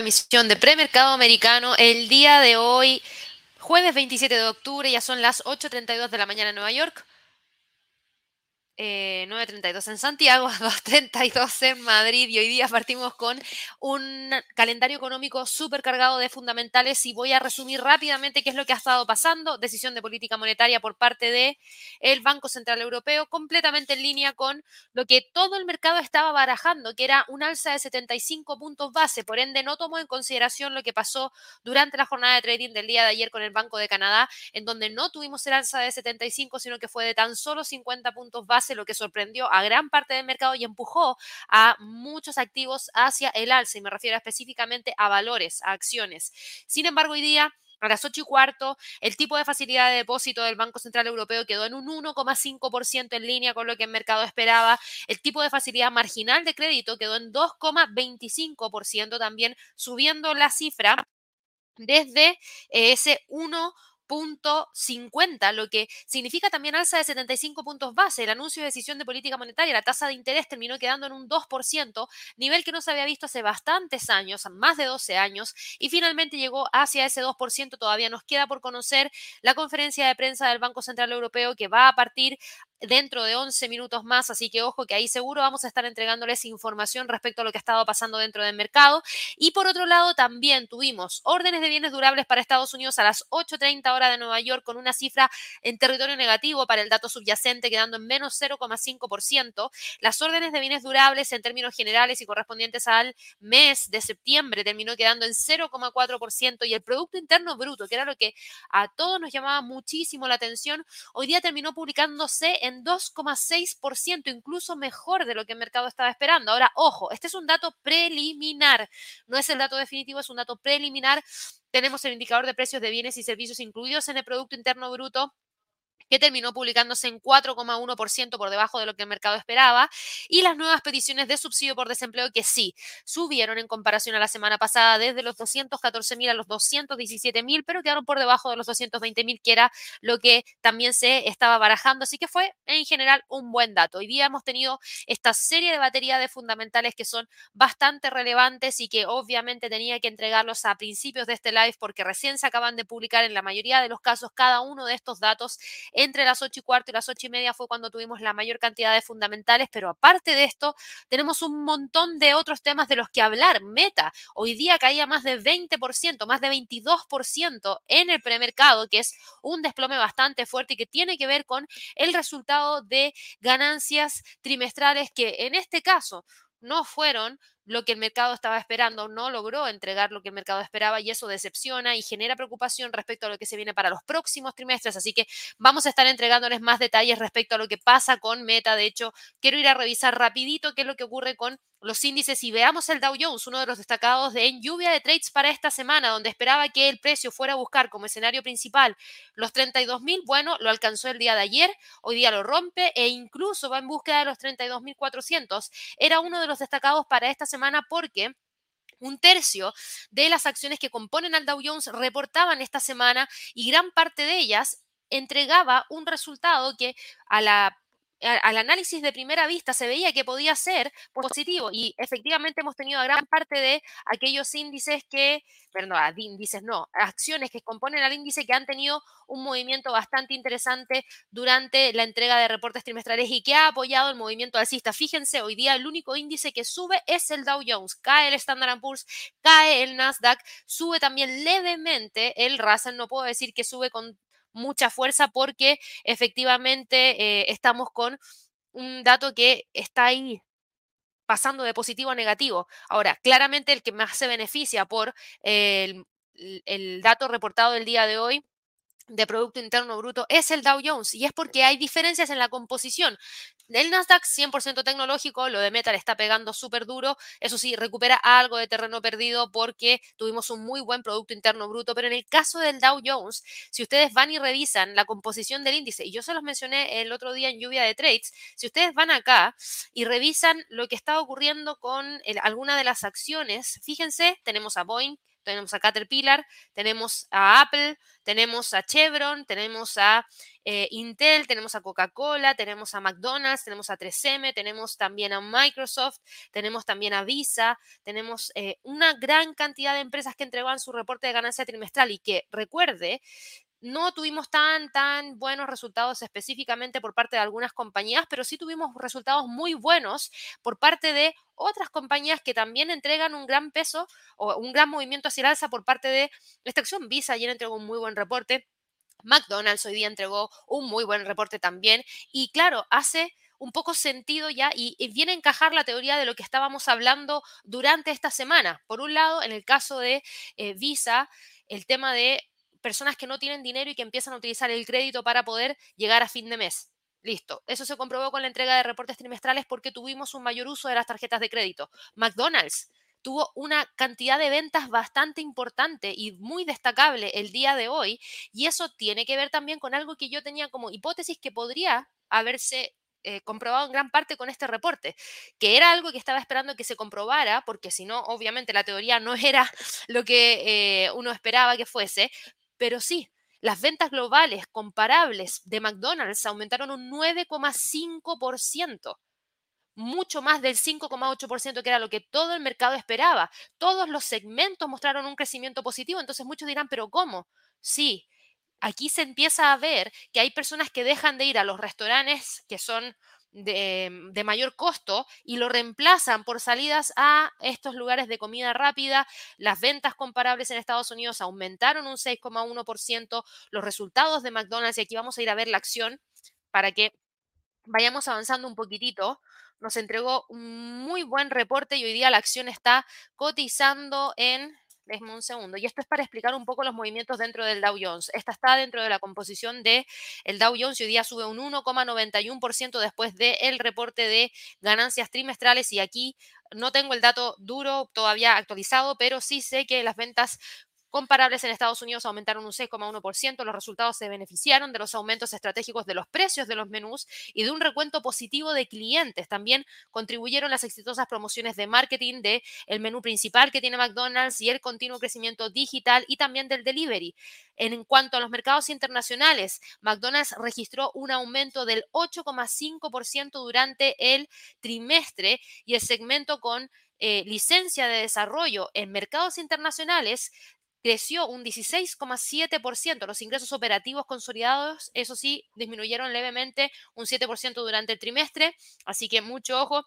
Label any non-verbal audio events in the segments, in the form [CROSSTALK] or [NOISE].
emisión de premercado americano el día de hoy, jueves 27 de octubre, ya son las 8.32 de la mañana en Nueva York. 9.32 eh, en Santiago, [LAUGHS] 2.32 en Madrid y hoy día partimos con un calendario económico súper cargado de fundamentales y voy a resumir rápidamente qué es lo que ha estado pasando. Decisión de política monetaria por parte del el Banco Central Europeo, completamente en línea con lo que todo el mercado estaba barajando, que era un alza de 75 puntos base. Por ende, no tomó en consideración lo que pasó durante la jornada de trading del día de ayer con el Banco de Canadá, en donde no tuvimos el alza de 75, sino que fue de tan solo 50 puntos base lo que sorprendió a gran parte del mercado y empujó a muchos activos hacia el alza, y me refiero específicamente a valores, a acciones. Sin embargo, hoy día a las 8 y cuarto, el tipo de facilidad de depósito del Banco Central Europeo quedó en un 1,5% en línea con lo que el mercado esperaba. El tipo de facilidad marginal de crédito quedó en 2,25% también, subiendo la cifra desde ese 1 50, lo que significa también alza de 75 puntos base. El anuncio de decisión de política monetaria, la tasa de interés terminó quedando en un 2%, nivel que no se había visto hace bastantes años, más de 12 años, y finalmente llegó hacia ese 2%. Todavía nos queda por conocer la conferencia de prensa del Banco Central Europeo que va a partir dentro de 11 minutos más, así que ojo que ahí seguro vamos a estar entregándoles información respecto a lo que ha estado pasando dentro del mercado. Y por otro lado, también tuvimos órdenes de bienes durables para Estados Unidos a las 8.30 hora de Nueva York con una cifra en territorio negativo para el dato subyacente quedando en menos 0,5%. Las órdenes de bienes durables en términos generales y correspondientes al mes de septiembre terminó quedando en 0,4% y el Producto Interno Bruto, que era lo que a todos nos llamaba muchísimo la atención, hoy día terminó publicándose en en 2,6%, incluso mejor de lo que el mercado estaba esperando. Ahora, ojo, este es un dato preliminar, no es el dato definitivo, es un dato preliminar. Tenemos el indicador de precios de bienes y servicios incluidos en el Producto Interno Bruto que terminó publicándose en 4,1% por debajo de lo que el mercado esperaba, y las nuevas peticiones de subsidio por desempleo que sí subieron en comparación a la semana pasada desde los 214 mil a los 217 mil, pero quedaron por debajo de los 220 mil, que era lo que también se estaba barajando, así que fue en general un buen dato. Hoy día hemos tenido esta serie de batería de fundamentales que son bastante relevantes y que obviamente tenía que entregarlos a principios de este live porque recién se acaban de publicar en la mayoría de los casos cada uno de estos datos entre las 8 y cuarto y las 8 y media fue cuando tuvimos la mayor cantidad de fundamentales, pero aparte de esto, tenemos un montón de otros temas de los que hablar. Meta, hoy día caía más de 20%, más de 22% en el premercado, que es un desplome bastante fuerte y que tiene que ver con el resultado de ganancias trimestrales que en este caso no fueron lo que el mercado estaba esperando, no logró entregar lo que el mercado esperaba y eso decepciona y genera preocupación respecto a lo que se viene para los próximos trimestres. Así que vamos a estar entregándoles más detalles respecto a lo que pasa con Meta. De hecho, quiero ir a revisar rapidito qué es lo que ocurre con los índices y veamos el Dow Jones, uno de los destacados de en lluvia de trades para esta semana, donde esperaba que el precio fuera a buscar como escenario principal los 32 mil. Bueno, lo alcanzó el día de ayer, hoy día lo rompe e incluso va en búsqueda de los 32 mil 400. Era uno de los destacados para esta semana porque un tercio de las acciones que componen al Dow Jones reportaban esta semana y gran parte de ellas entregaba un resultado que a la al análisis de primera vista se veía que podía ser positivo y efectivamente hemos tenido a gran parte de aquellos índices que, perdón, índices no, acciones que componen al índice que han tenido un movimiento bastante interesante durante la entrega de reportes trimestrales y que ha apoyado el movimiento alcista. Fíjense, hoy día el único índice que sube es el Dow Jones, cae el Standard Poor's, cae el Nasdaq, sube también levemente el Russell, no puedo decir que sube con mucha fuerza porque efectivamente eh, estamos con un dato que está ahí pasando de positivo a negativo. Ahora, claramente el que más se beneficia por el, el dato reportado del día de hoy de Producto Interno Bruto es el Dow Jones y es porque hay diferencias en la composición. El Nasdaq 100% tecnológico, lo de Meta le está pegando súper duro, eso sí, recupera algo de terreno perdido porque tuvimos un muy buen Producto Interno Bruto, pero en el caso del Dow Jones, si ustedes van y revisan la composición del índice, y yo se los mencioné el otro día en lluvia de trades, si ustedes van acá y revisan lo que está ocurriendo con alguna de las acciones, fíjense, tenemos a Boeing, tenemos a Caterpillar, tenemos a Apple, tenemos a Chevron, tenemos a eh, Intel, tenemos a Coca-Cola, tenemos a McDonald's, tenemos a 3M, tenemos también a Microsoft, tenemos también a Visa, tenemos eh, una gran cantidad de empresas que entregaban su reporte de ganancia trimestral y que recuerde no tuvimos tan, tan buenos resultados específicamente por parte de algunas compañías, pero sí tuvimos resultados muy buenos por parte de otras compañías que también entregan un gran peso o un gran movimiento hacia el alza por parte de esta acción. Visa ayer entregó un muy buen reporte. McDonald's hoy día entregó un muy buen reporte también. Y claro, hace un poco sentido ya y, viene a encajar la teoría de lo que estábamos hablando durante esta semana. Por un lado, en el caso de eh, Visa, el tema de personas que no tienen dinero y que empiezan a utilizar el crédito para poder llegar a fin de mes. Listo. Eso se comprobó con la entrega de reportes trimestrales porque tuvimos un mayor uso de las tarjetas de crédito. McDonald's tuvo una cantidad de ventas bastante importante y muy destacable el día de hoy. Y eso tiene que ver también con algo que yo tenía como hipótesis que podría haberse eh, comprobado en gran parte con este reporte, que era algo que estaba esperando que se comprobara, porque si no, obviamente la teoría no era [LAUGHS] lo que eh, uno esperaba que fuese, pero sí, las ventas globales comparables de McDonald's aumentaron un 9,5%, mucho más del 5,8% que era lo que todo el mercado esperaba. Todos los segmentos mostraron un crecimiento positivo, entonces muchos dirán, pero ¿cómo? Sí, aquí se empieza a ver que hay personas que dejan de ir a los restaurantes que son de, mayor costo y lo reemplazan por salidas a estos lugares de comida rápida. Las ventas comparables en Estados Unidos aumentaron un 6,1%. Los resultados de McDonald's, y aquí vamos a ir a ver la acción para que vayamos avanzando un poquitito. Nos entregó un muy buen reporte y hoy día la acción está cotizando en Déjeme un segundo. Y esto es para explicar un poco los movimientos dentro del Dow Jones. Esta está dentro de la composición del el Dow Jones y hoy día sube un 1,91% después del reporte de ganancias trimestrales. Y aquí no tengo el dato duro todavía actualizado, pero sí sé que las ventas comparables en Estados Unidos aumentaron un 6,1%. Los resultados se beneficiaron de los aumentos estratégicos de los precios de los menús y de un recuento positivo de clientes. También contribuyeron las exitosas promociones de marketing de el menú principal que tiene McDonald's y el continuo crecimiento digital y también del delivery. En cuanto a los mercados internacionales, McDonald's registró un aumento del 8,5% durante el trimestre y el segmento con eh, licencia de desarrollo en mercados internacionales creció un 16,7%. Los ingresos operativos consolidados, eso sí, disminuyeron levemente un 7% durante el trimestre, así que mucho ojo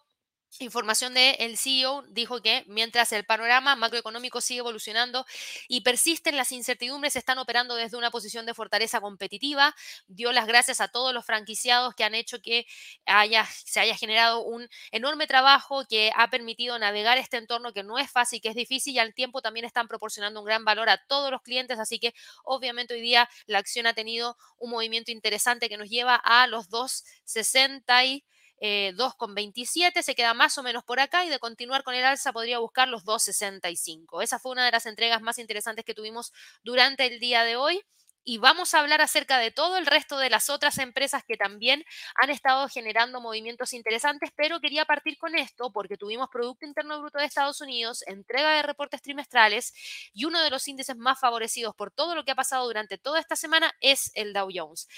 Información del CEO dijo que mientras el panorama macroeconómico sigue evolucionando y persisten las incertidumbres, están operando desde una posición de fortaleza competitiva. Dio las gracias a todos los franquiciados que han hecho que haya, se haya generado un enorme trabajo que ha permitido navegar este entorno que no es fácil, que es difícil y al tiempo también están proporcionando un gran valor a todos los clientes. Así que obviamente hoy día la acción ha tenido un movimiento interesante que nos lleva a los 260 y eh, 2,27, se queda más o menos por acá y de continuar con el alza podría buscar los 2,65. Esa fue una de las entregas más interesantes que tuvimos durante el día de hoy. Y vamos a hablar acerca de todo el resto de las otras empresas que también han estado generando movimientos interesantes, pero quería partir con esto porque tuvimos Producto Interno Bruto de Estados Unidos, entrega de reportes trimestrales y uno de los índices más favorecidos por todo lo que ha pasado durante toda esta semana es el Dow Jones.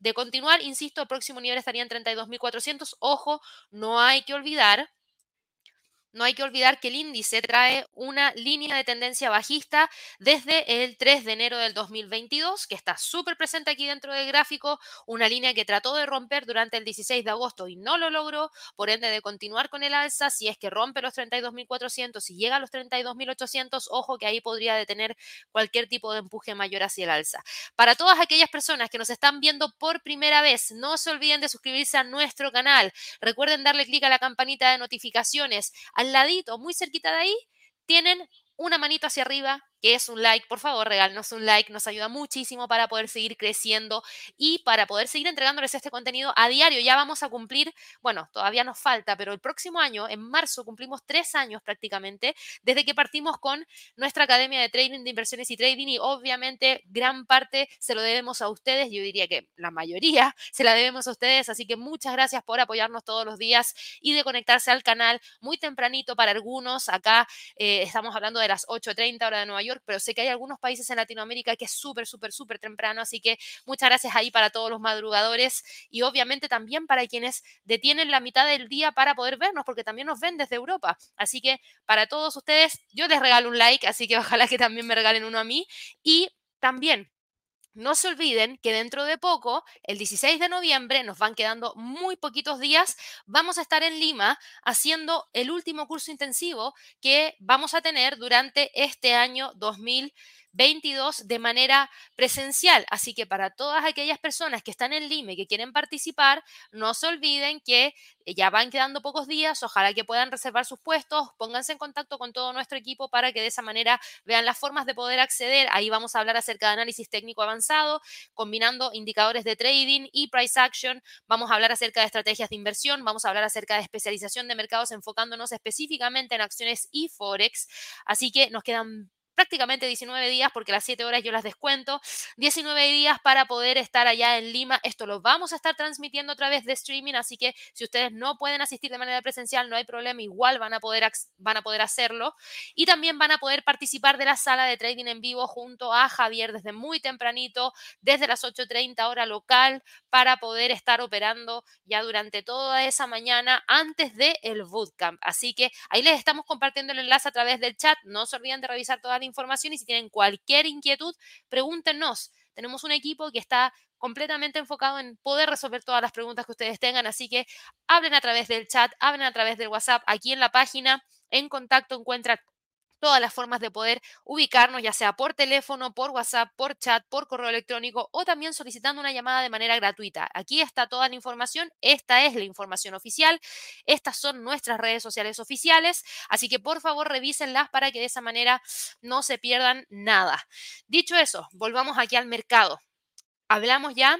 De continuar, insisto, el próximo nivel estaría en 32.400. Ojo, no hay que olvidar no hay que olvidar que el índice trae una línea de tendencia bajista desde el 3 de enero del 2022, que está súper presente aquí dentro del gráfico, una línea que trató de romper durante el 16 de agosto y no lo logró, por ende de continuar con el alza, si es que rompe los 32.400 y llega a los 32.800, ojo que ahí podría detener cualquier tipo de empuje mayor hacia el alza. Para todas aquellas personas que nos están viendo por primera vez, no se olviden de suscribirse a nuestro canal. Recuerden darle clic a la campanita de notificaciones al ladito, muy cerquita de ahí, tienen una manito hacia arriba que es un like, por favor, regálenos un like, nos ayuda muchísimo para poder seguir creciendo y para poder seguir entregándoles este contenido a diario. Ya vamos a cumplir, bueno, todavía nos falta, pero el próximo año, en marzo, cumplimos tres años prácticamente desde que partimos con nuestra Academia de Trading de Inversiones y Trading y obviamente gran parte se lo debemos a ustedes, yo diría que la mayoría [LAUGHS] se la debemos a ustedes, así que muchas gracias por apoyarnos todos los días y de conectarse al canal muy tempranito para algunos. Acá eh, estamos hablando de las 8.30 hora de Nueva York, pero sé que hay algunos países en Latinoamérica que es súper, súper, súper temprano, así que muchas gracias ahí para todos los madrugadores y obviamente también para quienes detienen la mitad del día para poder vernos, porque también nos ven desde Europa. Así que para todos ustedes, yo les regalo un like, así que ojalá que también me regalen uno a mí y también no se olviden que dentro de poco, el 16 de noviembre, nos van quedando muy poquitos días, vamos a estar en Lima haciendo el último curso intensivo que vamos a tener durante este año 2020. 22 de manera presencial. Así que para todas aquellas personas que están en Lima y que quieren participar, no se olviden que eh, ya van quedando pocos días, ojalá que puedan reservar sus puestos, pónganse en contacto con todo nuestro equipo para que de esa manera vean las formas de poder acceder. Ahí vamos a hablar acerca de análisis técnico avanzado, combinando indicadores de trading y price action. Vamos a hablar acerca de estrategias de inversión, vamos a hablar acerca de especialización de mercados enfocándonos específicamente en acciones y forex. Así que nos quedan prácticamente 19 días, porque las 7 horas yo las descuento, 19 días para poder estar allá en Lima. Esto lo vamos a estar transmitiendo a través de streaming, así que si ustedes no pueden asistir de manera presencial, no hay problema, igual van a poder, van a poder hacerlo. Y también van a poder participar de la sala de trading en vivo junto a Javier desde muy tempranito, desde las 8.30 hora local, para poder estar operando ya durante toda esa mañana antes del el bootcamp. Así que ahí les estamos compartiendo el enlace a través del chat. No se olviden de revisar toda la información y si tienen cualquier inquietud, pregúntenos. Tenemos un equipo que está completamente enfocado en poder resolver todas las preguntas que ustedes tengan, así que hablen a través del chat, hablen a través del WhatsApp, aquí en la página, en contacto encuentran todas las formas de poder ubicarnos, ya sea por teléfono, por WhatsApp, por chat, por correo electrónico o también solicitando una llamada de manera gratuita. Aquí está toda la información, esta es la información oficial, estas son nuestras redes sociales oficiales, así que por favor revísenlas para que de esa manera no se pierdan nada. Dicho eso, volvamos aquí al mercado. Hablamos ya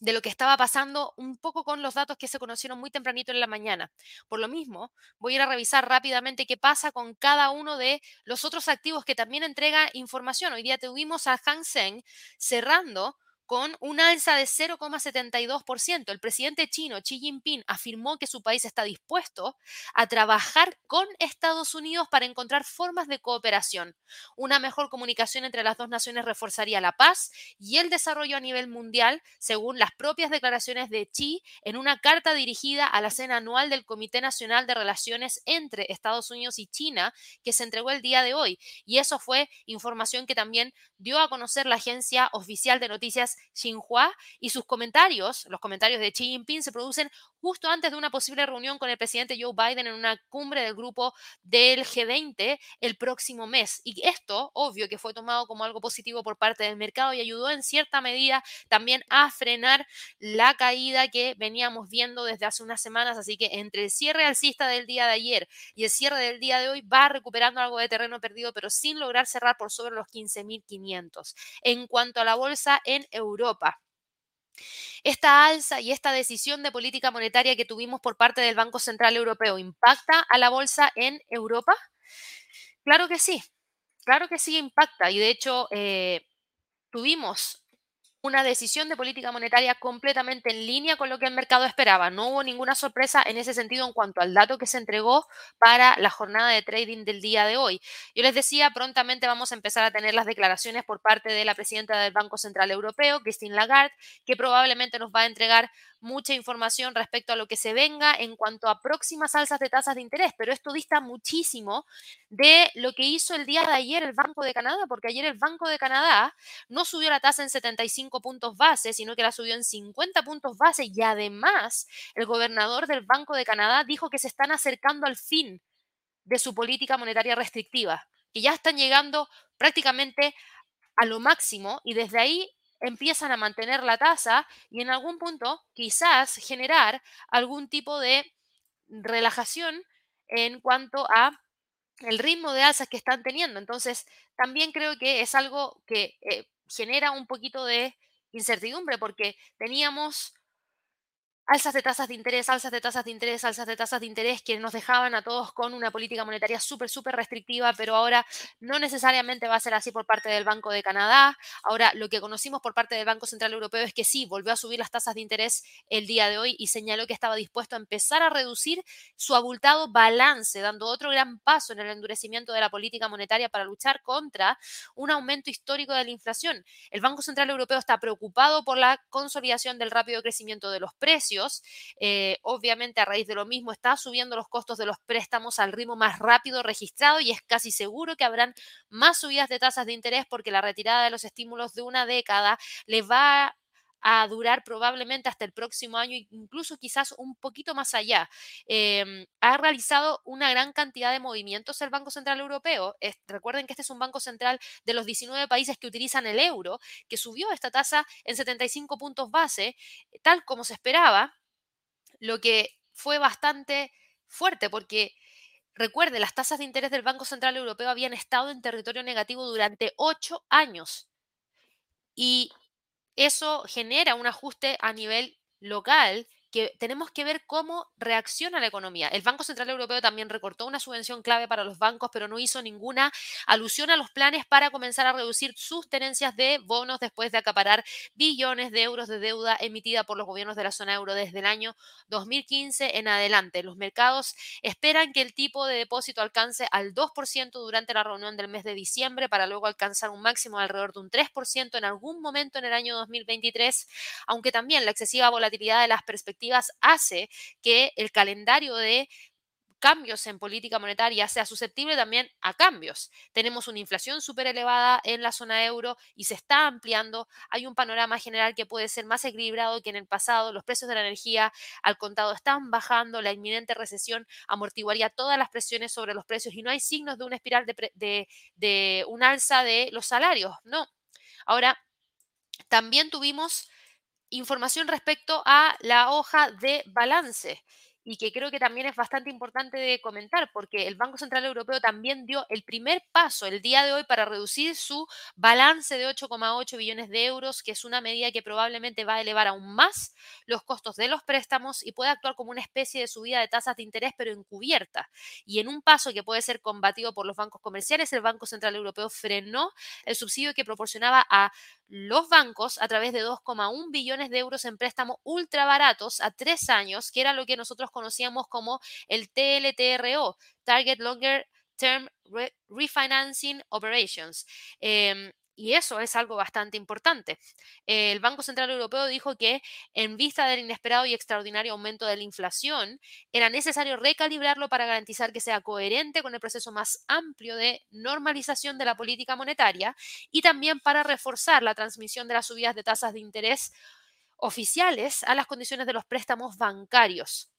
de lo que estaba pasando un poco con los datos que se conocieron muy tempranito en la mañana. Por lo mismo, voy a ir a revisar rápidamente qué pasa con cada uno de los otros activos que también entrega información. Hoy día tuvimos a Hang Seng cerrando con un alza de 0,72%. El presidente chino Xi Jinping afirmó que su país está dispuesto a trabajar con Estados Unidos para encontrar formas de cooperación. Una mejor comunicación entre las dos naciones reforzaría la paz y el desarrollo a nivel mundial, según las propias declaraciones de Xi en una carta dirigida a la cena anual del Comité Nacional de Relaciones entre Estados Unidos y China, que se entregó el día de hoy. Y eso fue información que también dio a conocer la agencia oficial de noticias Xinhua y sus comentarios, los comentarios de Xi Jinping, se producen justo antes de una posible reunión con el presidente Joe Biden en una cumbre del grupo del G20 el próximo mes. Y esto, obvio, que fue tomado como algo positivo por parte del mercado y ayudó en cierta medida también a frenar la caída que veníamos viendo desde hace unas semanas. Así que entre el cierre alcista del día de ayer y el cierre del día de hoy va recuperando algo de terreno perdido, pero sin lograr cerrar por sobre los 15.500. En cuanto a la bolsa en Europa, esta alza y esta decisión de política monetaria que tuvimos por parte del Banco Central Europeo impacta a la bolsa en Europa? Claro que sí, claro que sí impacta. Y de hecho, eh, tuvimos una decisión de política monetaria completamente en línea con lo que el mercado esperaba. No hubo ninguna sorpresa en ese sentido en cuanto al dato que se entregó para la jornada de trading del día de hoy. Yo les decía, prontamente vamos a empezar a tener las declaraciones por parte de la presidenta del Banco Central Europeo, Christine Lagarde, que probablemente nos va a entregar mucha información respecto a lo que se venga en cuanto a próximas alzas de tasas de interés, pero esto dista muchísimo de lo que hizo el día de ayer el Banco de Canadá, porque ayer el Banco de Canadá no subió la tasa en 75 puntos base, sino que la subió en 50 puntos base y además el gobernador del Banco de Canadá dijo que se están acercando al fin de su política monetaria restrictiva, que ya están llegando prácticamente a lo máximo y desde ahí empiezan a mantener la tasa y en algún punto quizás generar algún tipo de relajación en cuanto a el ritmo de alzas que están teniendo. Entonces, también creo que es algo que eh, genera un poquito de incertidumbre porque teníamos alzas de tasas de interés, alzas de tasas de interés, alzas de tasas de interés que nos dejaban a todos con una política monetaria súper, súper restrictiva, pero ahora no necesariamente va a ser así por parte del Banco de Canadá. Ahora, lo que conocimos por parte del Banco Central Europeo es que sí, volvió a subir las tasas de interés el día de hoy y señaló que estaba dispuesto a empezar a reducir su abultado balance, dando otro gran paso en el endurecimiento de la política monetaria para luchar contra un aumento histórico de la inflación. El Banco Central Europeo está preocupado por la consolidación del rápido crecimiento de los precios eh, obviamente, a raíz de lo mismo, está subiendo los costos de los préstamos al ritmo más rápido registrado y es casi seguro que habrán más subidas de tasas de interés porque la retirada de los estímulos de una década les va a durar probablemente hasta el próximo año, incluso quizás un poquito más allá. Em, ha realizado una gran cantidad de movimientos el Banco Central Europeo. recuerden que este es un banco central de los 19 países que utilizan el euro, que subió esta tasa en 75 puntos base, tal como se esperaba, lo que fue bastante fuerte porque... Recuerde, las tasas de interés del Banco Central Europeo habían estado en territorio negativo durante ocho años. Y eso genera un ajuste a nivel local que tenemos que ver cómo reacciona la economía. El Banco Central Europeo también recortó una subvención clave para los bancos, pero no hizo ninguna alusión a los planes para comenzar a reducir sus tenencias de bonos después de acaparar billones de euros de deuda emitida por los gobiernos de la zona euro desde el año 2015 en adelante. Los mercados esperan que el tipo de depósito alcance al 2% durante la reunión del mes de diciembre para luego alcanzar un máximo de alrededor de un 3% en algún momento en el año 2023, aunque también la excesiva volatilidad de las perspectivas hace que el calendario de cambios en política monetaria sea susceptible también a cambios. Tenemos una inflación súper elevada en la zona euro y se está ampliando. Hay un panorama general que puede ser más equilibrado que en el pasado. Los precios de la energía al contado están bajando. La inminente recesión amortiguaría todas las presiones sobre los precios y no hay signos de una espiral de, de un alza de los salarios. No. Ahora, también tuvimos información respecto a la hoja de balance y que creo que también es bastante importante de comentar porque el Banco Central Europeo también dio el primer paso el día de hoy para reducir su balance de 8,8 billones de euros, que es una medida que probablemente va a elevar aún más los costos de los préstamos y puede actuar como una especie de subida de tasas de interés, pero encubierta. Y en un paso que puede ser combatido por los bancos comerciales, el Banco Central Europeo frenó el subsidio que proporcionaba a los bancos a través de 2,1 billones de euros en préstamos ultra baratos a tres años, que era lo que nosotros conocíamos como el TLTRO, Target Longer Term Refinancing Operations. Em, y eso es algo bastante importante. El Banco Central Europeo dijo que en vista del inesperado y extraordinario aumento de la inflación, era necesario recalibrarlo para garantizar que sea coherente con el proceso más amplio de normalización de la política monetaria y también para reforzar la transmisión de las subidas de tasas de interés oficiales a las condiciones de los préstamos bancarios.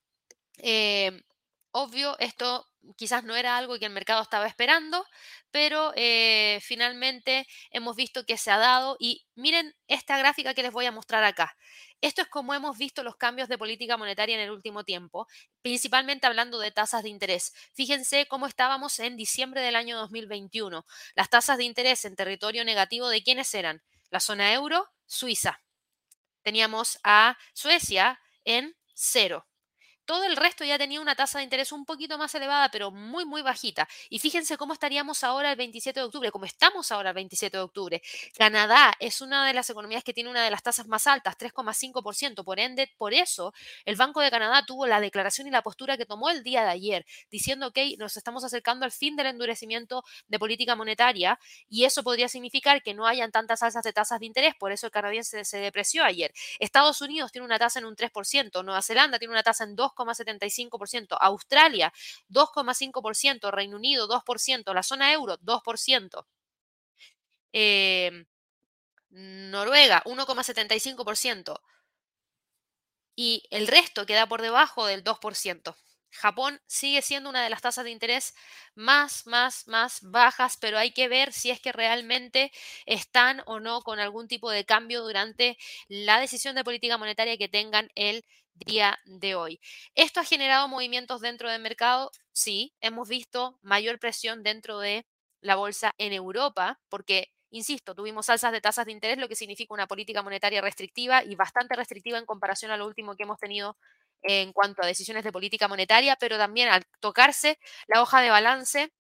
Eh, obvio, esto quizás no era algo que el mercado estaba esperando, pero eh, finalmente hemos visto que se ha dado y miren esta gráfica que les voy a mostrar acá. Esto es como hemos visto los cambios de política monetaria en el último tiempo, principalmente hablando de tasas de interés. Fíjense cómo estábamos en diciembre del año 2021. Las tasas de interés en territorio negativo de quiénes eran? La zona euro, Suiza. Teníamos a Suecia en cero. Todo el resto ya tenía una tasa de interés un poquito más elevada, pero muy, muy bajita. Y fíjense cómo estaríamos ahora el 27 de octubre, como estamos ahora el 27 de octubre. Canadá es una de las economías que tiene una de las tasas más altas, 3,5%. Por ende, por eso, el Banco de Canadá tuvo la declaración y la postura que tomó el día de ayer, diciendo que nos estamos acercando al fin del endurecimiento de política monetaria y eso podría significar que no hayan tantas alzas de tasas de interés. Por eso el canadiense se depreció ayer. Estados Unidos tiene una tasa en un 3%, Nueva Zelanda tiene una tasa en 2, 2,75%, Australia 2,5%, Reino Unido 2%, la zona euro 2%. Em, Noruega 1,75% y el resto queda por debajo del 2%. Japón sigue siendo una de las tasas de interés más, más, más bajas, pero hay que ver si es que realmente están o no con algún tipo de cambio durante la decisión de política monetaria que tengan el día de hoy. ¿Esto ha generado movimientos dentro del mercado? Sí, hemos visto mayor presión dentro de la bolsa en Europa, porque, insisto, tuvimos alzas de tasas de interés, lo que significa una política monetaria restrictiva y bastante restrictiva en comparación a lo último que hemos tenido en cuanto a decisiones de política monetaria, pero también al tocarse la hoja de balance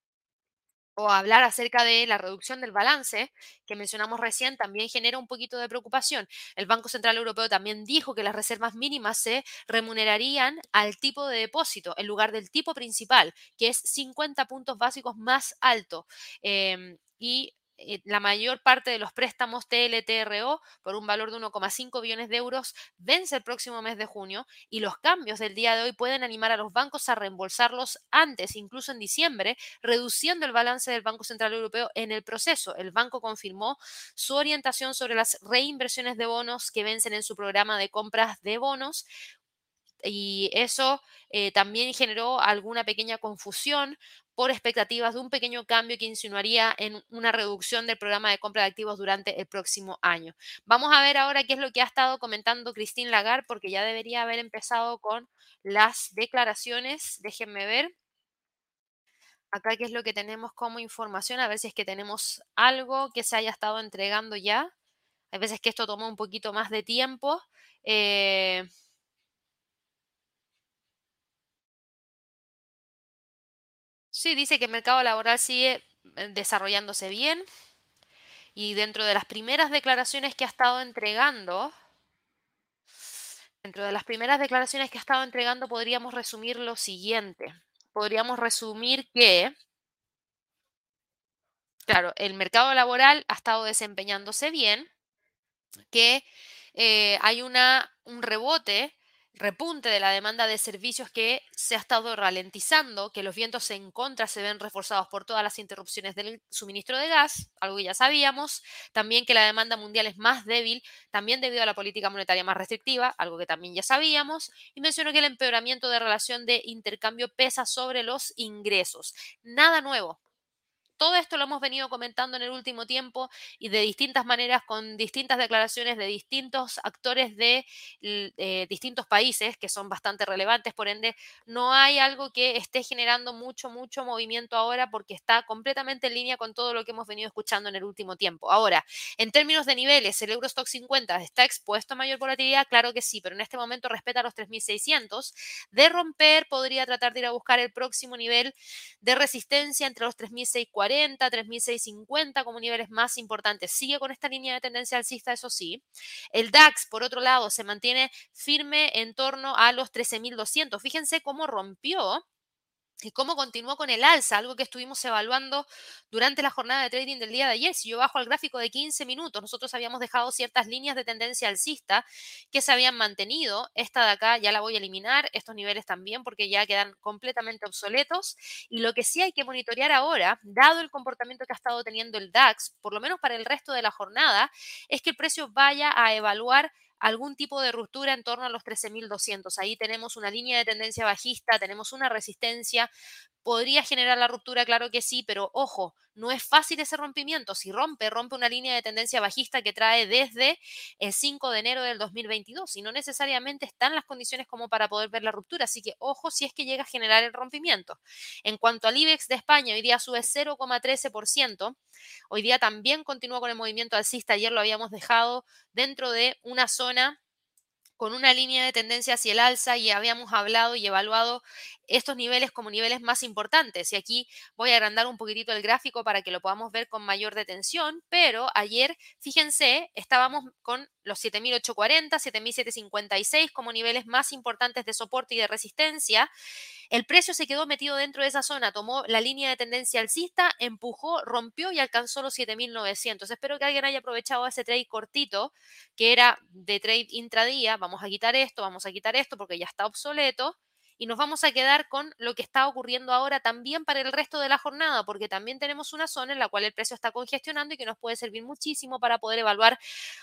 o hablar acerca de la reducción del balance que mencionamos recién también genera un poquito de preocupación. El Banco Central Europeo también dijo que las reservas mínimas se remunerarían al tipo de depósito en lugar del tipo principal, que es 50 puntos básicos más alto. Em, y eh, la mayor parte de los préstamos TLTRO por un valor de 1,5 billones de euros vence el próximo mes de junio y los cambios del día de hoy pueden animar a los bancos a reembolsarlos antes, incluso en diciembre, reduciendo el balance del Banco Central Europeo en el proceso. El banco confirmó su orientación sobre las reinversiones de bonos que vencen en su programa de compras de bonos y eso eh, también generó alguna pequeña confusión por expectativas de un pequeño cambio que insinuaría en una reducción del programa de compra de activos durante el próximo año. Vamos a ver ahora qué es lo que ha estado comentando Christine Lagarde, porque ya debería haber empezado con las declaraciones. Déjenme ver. Acá qué es lo que tenemos como información, a ver si es que tenemos algo que se haya estado entregando ya. Hay veces que esto toma un poquito más de tiempo. Eh, Sí, dice que el mercado laboral sigue eh, desarrollándose bien y dentro de las primeras declaraciones que ha estado entregando, dentro de las primeras declaraciones que ha estado entregando podríamos resumir lo siguiente. Podríamos resumir que, claro, el mercado laboral ha estado desempeñándose bien, que eh, hay una, un rebote repunte de la demanda de servicios que se ha estado ralentizando, que los vientos en contra se ven reforzados por todas las interrupciones del suministro de gas, algo que ya sabíamos, también que la demanda mundial es más débil, también debido a la política monetaria más restrictiva, algo que también ya sabíamos, y mencionó que el empeoramiento de relación de intercambio pesa sobre los ingresos. Nada nuevo, todo esto lo hemos venido comentando en el último tiempo y de distintas maneras con distintas declaraciones de distintos actores de eh, distintos países que son bastante relevantes. Por ende, no hay algo que esté generando mucho, mucho movimiento ahora porque está completamente en línea con todo lo que hemos venido escuchando en el último tiempo. Ahora, en términos de niveles, ¿el Eurostock 50 está expuesto a mayor volatilidad? Claro que sí, pero en este momento respeta los 3.600. De romper, podría tratar de ir a buscar el próximo nivel de resistencia entre los 3.640 3.650 como niveles más importantes. Sigue con esta línea de tendencia alcista, eso sí. El DAX, por otro lado, se mantiene firme en torno a los 13.200. Fíjense cómo rompió y cómo continuó con el alza, algo que estuvimos evaluando durante la jornada de trading del día de ayer. Si yo bajo al gráfico de 15 minutos, nosotros habíamos dejado ciertas líneas de tendencia alcista que se habían mantenido. Esta de acá ya la voy a eliminar, estos niveles también, porque ya quedan completamente obsoletos. Y lo que sí hay que monitorear ahora, dado el comportamiento que ha estado teniendo el DAX, por lo menos para el resto de la jornada, es que el precio vaya a evaluar algún tipo de ruptura en torno a los 13.200. Ahí tenemos una línea de tendencia bajista, tenemos una resistencia. ¿Podría generar la ruptura? Claro que sí, pero ojo, no es fácil ese rompimiento. Si rompe, rompe una línea de tendencia bajista que trae desde el 5 de enero del 2022 y no necesariamente están las condiciones como para poder ver la ruptura. Así que ojo si es que llega a generar el rompimiento. En cuanto al IBEX de España, hoy día sube 0,13%. Hoy día también continúa con el movimiento alcista. Ayer lo habíamos dejado dentro de una zona con una línea de tendencia hacia el alza y habíamos hablado y evaluado estos niveles como niveles más importantes. Y aquí voy a agrandar un poquitito el gráfico para que lo podamos ver con mayor detención, pero ayer, fíjense, estábamos con los 7.840, 7.756 como niveles más importantes de soporte y de resistencia. El precio se quedó metido dentro de esa zona, tomó la línea de tendencia alcista, empujó, rompió y alcanzó los 7.900. Espero que alguien haya aprovechado ese trade cortito, que era de trade intradía. Vamos a quitar esto, vamos a quitar esto porque ya está obsoleto y nos vamos a quedar con lo que está ocurriendo ahora también para el resto de la jornada, porque también tenemos una zona en la cual el precio está congestionando y que nos puede servir muchísimo para poder evaluar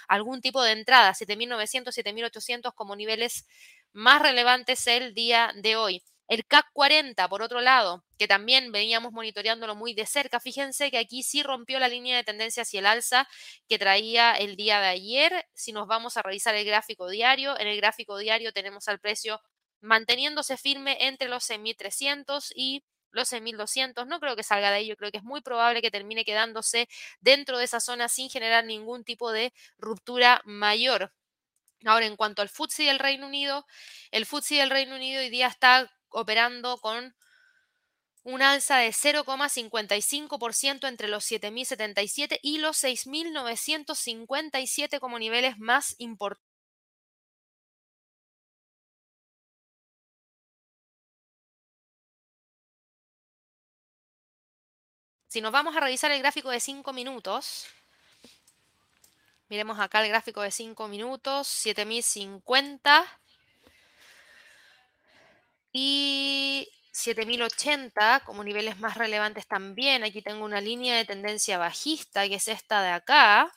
algún tipo de entrada, 7.900, 7.800 como niveles más relevantes el día de hoy. El CAC 40, por otro lado, que también veníamos monitoreándolo muy de cerca, fíjense que aquí sí rompió la línea de tendencia hacia el alza que traía el día de ayer. Si nos vamos a revisar el gráfico diario, en el gráfico diario tenemos al precio manteniéndose firme entre los 6.300 y los 6.200. No creo que salga de ahí, yo creo que es muy probable que termine quedándose dentro de esa zona sin generar ningún tipo de ruptura mayor. Ahora, en cuanto al FTSE del Reino Unido, el FTSE del Reino Unido hoy día está operando con un alza de 0,55% entre los 7.077 y los 6.957 como niveles más importantes. Si nos vamos a revisar el gráfico de 5 minutos, miremos acá el gráfico de 5 minutos, 7050 y 7080 como niveles más relevantes también. Aquí tengo una línea de tendencia bajista, que es esta de acá.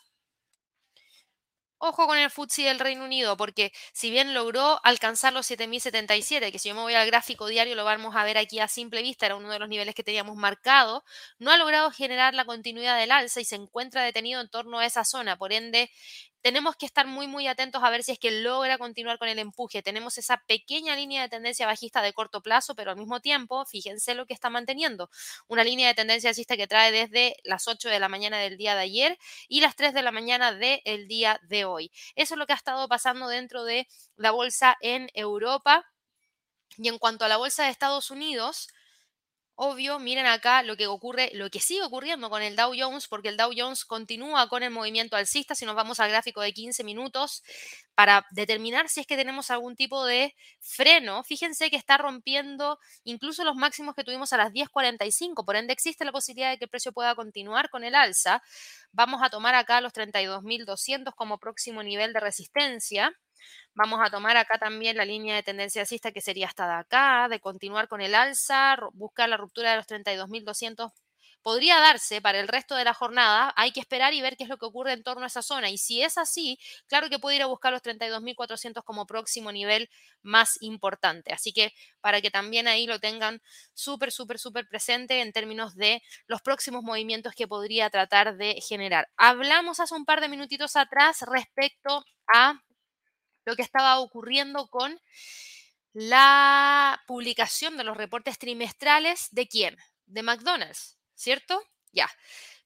Ojo con el FTSE del Reino Unido, porque si bien logró alcanzar los 7077, que si yo me voy al gráfico diario lo vamos a ver aquí a simple vista, era uno de los niveles que teníamos marcado, no ha logrado generar la continuidad del alza y se encuentra detenido en torno a esa zona. Por ende, tenemos que estar muy, muy atentos a ver si es que logra continuar con el empuje. Tenemos esa pequeña línea de tendencia bajista de corto plazo, pero al mismo tiempo, fíjense lo que está manteniendo. Una línea de tendencia bajista que trae desde las 8 de la mañana del día de ayer y las 3 de la mañana del día de hoy. Eso es lo que ha estado pasando dentro de la bolsa en Europa. Y en cuanto a la bolsa de Estados Unidos, Obvio, miren acá lo que ocurre, lo que sigue ocurriendo con el Dow Jones, porque el Dow Jones continúa con el movimiento alcista. Si nos vamos al gráfico de 15 minutos, para determinar si es que tenemos algún tipo de freno, fíjense que está rompiendo incluso los máximos que tuvimos a las 10.45. Por ende, existe la posibilidad de que el precio pueda continuar con el alza. Vamos a tomar acá los 32.200 como próximo nivel de resistencia. Vamos a tomar acá también la línea de tendencia alcista que sería hasta de acá, de continuar con el alza, buscar la ruptura de los 32.200 podría darse para el resto de la jornada. Hay que esperar y ver qué es lo que ocurre en torno a esa zona. Y si es así, claro que puede ir a buscar los 32.400 como próximo nivel más importante. Así que para que también ahí lo tengan súper, súper, súper presente en términos de los próximos movimientos que podría tratar de generar. Hablamos hace un par de minutitos atrás respecto a lo que estaba ocurriendo con la publicación de los reportes trimestrales de quién? De McDonald's, ¿cierto? Ya.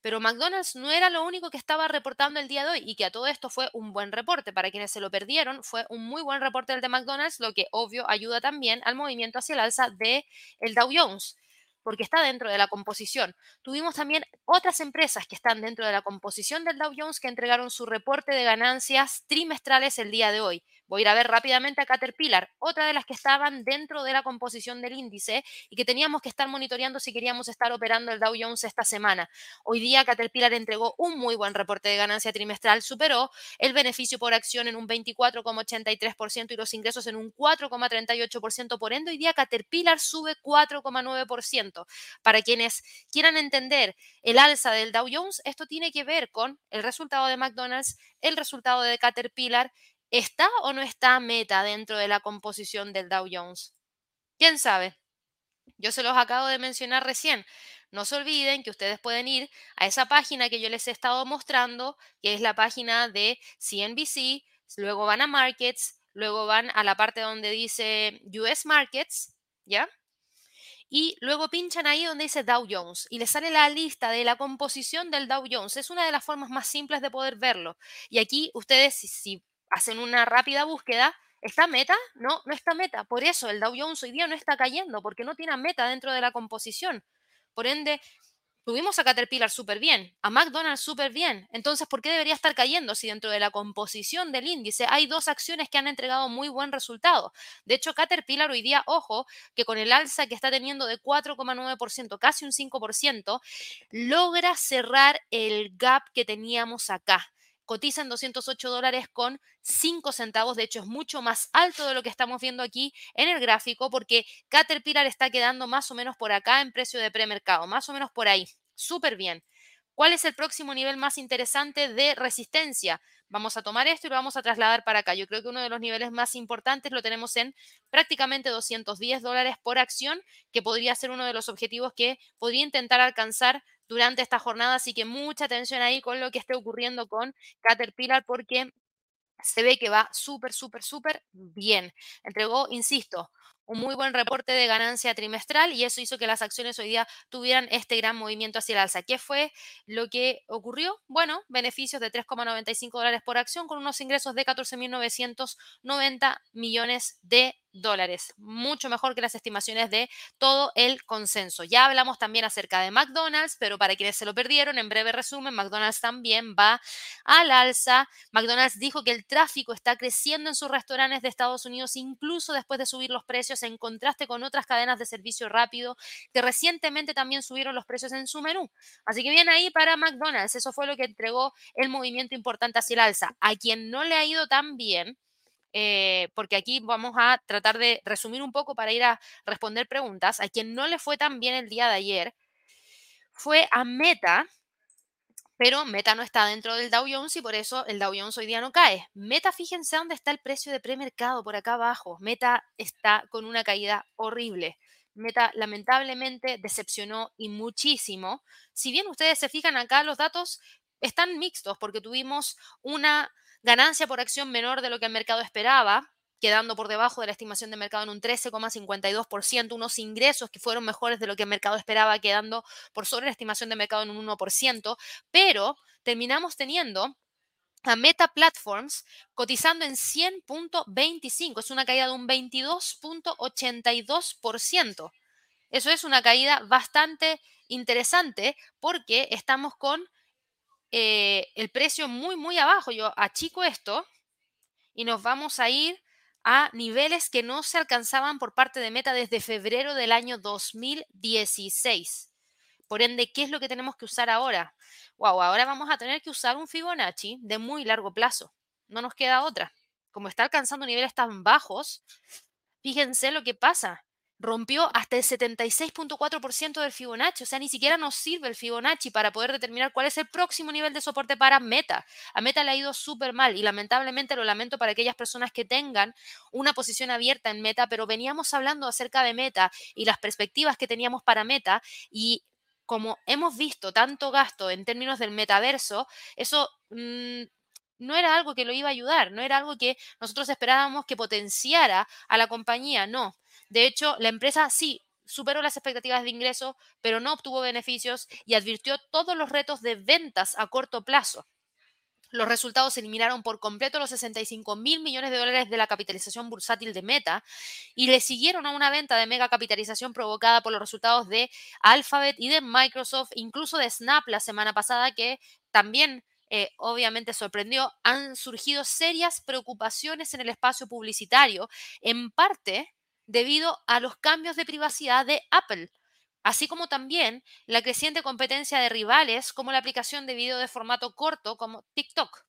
Pero McDonald's no era lo único que estaba reportando el día de hoy y que a todo esto fue un buen reporte. Para quienes se lo perdieron, fue un muy buen reporte el de McDonald's, lo que obvio ayuda también al movimiento hacia el alza de el Dow Jones porque está dentro de la composición. Tuvimos también otras empresas que están dentro de la composición del Dow Jones que entregaron su reporte de ganancias trimestrales el día de hoy. Voy a ir a ver rápidamente a Caterpillar, otra de las que estaban dentro de la composición del índice y que teníamos que estar monitoreando si queríamos estar operando el Dow Jones esta semana. Hoy día Caterpillar entregó un muy buen reporte de ganancia trimestral, superó el beneficio por acción en un 24,83% y los ingresos en un 4,38%. Por ende, hoy día Caterpillar sube 4,9%. Para quienes quieran entender el alza del Dow Jones, esto tiene que ver con el resultado de McDonald's, el resultado de Caterpillar ¿Está o no está Meta dentro de la composición del Dow Jones? ¿Quién sabe? Yo se los acabo de mencionar recién. No se olviden que ustedes pueden ir a esa página que yo les he estado mostrando, que es la página de CNBC, luego van a Markets, luego van a la parte donde dice US Markets, ¿ya? y luego pinchan ahí donde dice Dow Jones y les sale la lista de la composición del Dow Jones. Es una de las formas más simples de poder verlo. Y aquí ustedes, si, hacen una rápida búsqueda, ¿está meta? No, no está meta. Por eso el Dow Jones hoy día no está cayendo, porque no tiene meta dentro de la composición. Por ende, tuvimos a Caterpillar súper bien, a McDonald's súper bien. Entonces, ¿por qué debería estar cayendo si dentro de la composición del índice hay dos acciones que han entregado muy buen resultado? De hecho, Caterpillar hoy día, ojo, que con el alza que está teniendo de 4,9%, casi un 5%, logra cerrar el gap que teníamos acá cotiza en 208 dólares con 5 centavos. De hecho, es mucho más alto de lo que estamos viendo aquí en el gráfico porque Caterpillar está quedando más o menos por acá en precio de premercado, más o menos por ahí. Súper bien. ¿Cuál es el próximo nivel más interesante de resistencia? Vamos a tomar esto y lo vamos a trasladar para acá. Yo creo que uno de los niveles más importantes lo tenemos en prácticamente 210 dólares por acción, que podría ser uno de los objetivos que podría intentar alcanzar durante esta jornada. Así que mucha atención ahí con lo que esté ocurriendo con Caterpillar porque se ve que va súper, súper, súper bien. Entregó, insisto, un muy buen reporte de ganancia trimestral y eso hizo que las acciones hoy día tuvieran este gran movimiento hacia el alza. ¿Qué fue lo que ocurrió? Bueno, beneficios de 3,95 dólares por acción con unos ingresos de 14.990 millones de dólares, mucho mejor que las estimaciones de todo el consenso. Ya hablamos también acerca de McDonald's, pero para quienes se lo perdieron, en breve resumen, McDonald's también va al alza. McDonald's dijo que el tráfico está creciendo en sus restaurantes de Estados Unidos, incluso después de subir los precios, en contraste con otras cadenas de servicio rápido que recientemente también subieron los precios en su menú. Así que bien ahí para McDonald's, eso fue lo que entregó el movimiento importante hacia el alza. A quien no le ha ido tan bien, eh, porque aquí vamos a tratar de resumir un poco para ir a responder preguntas. A quien no le fue tan bien el día de ayer fue a Meta, pero Meta no está dentro del Dow Jones y por eso el Dow Jones hoy día no cae. Meta, fíjense dónde está el precio de premercado, por acá abajo. Meta está con una caída horrible. Meta lamentablemente decepcionó y muchísimo. Si bien ustedes se fijan acá, los datos están mixtos porque tuvimos una ganancia por acción menor de lo que el mercado esperaba, quedando por debajo de la estimación de mercado en un 13,52%, unos ingresos que fueron mejores de lo que el mercado esperaba, quedando por sobre la estimación de mercado en un 1%, pero terminamos teniendo a Meta Platforms cotizando en 100.25, es una caída de un 22.82%. Eso es una caída bastante interesante porque estamos con eh, el precio muy, muy abajo. Yo achico esto y nos vamos a ir a niveles que no se alcanzaban por parte de Meta desde febrero del año 2016. Por ende, ¿qué es lo que tenemos que usar ahora? Wow, ahora vamos a tener que usar un Fibonacci de muy largo plazo. No nos queda otra. Como está alcanzando niveles tan bajos, fíjense lo que pasa rompió hasta el 76.4% del Fibonacci, o sea, ni siquiera nos sirve el Fibonacci para poder determinar cuál es el próximo nivel de soporte para Meta. A Meta le ha ido súper mal y lamentablemente lo lamento para aquellas personas que tengan una posición abierta en Meta, pero veníamos hablando acerca de Meta y las perspectivas que teníamos para Meta y como hemos visto tanto gasto en términos del metaverso, eso... Mm, no era algo que lo iba a ayudar, no era algo que nosotros esperábamos que potenciara a la compañía, no. De hecho, la empresa sí superó las expectativas de ingreso, pero no obtuvo beneficios y advirtió todos los retos de ventas a corto plazo. Los resultados eliminaron por completo los 65 mil millones de dólares de la capitalización bursátil de Meta y le siguieron a una venta de mega capitalización provocada por los resultados de Alphabet y de Microsoft, incluso de Snap la semana pasada, que también eh, obviamente sorprendió, han surgido serias preocupaciones en el espacio publicitario, en parte debido a los cambios de privacidad de Apple, así como también la creciente competencia de rivales como la aplicación de video de formato corto como TikTok.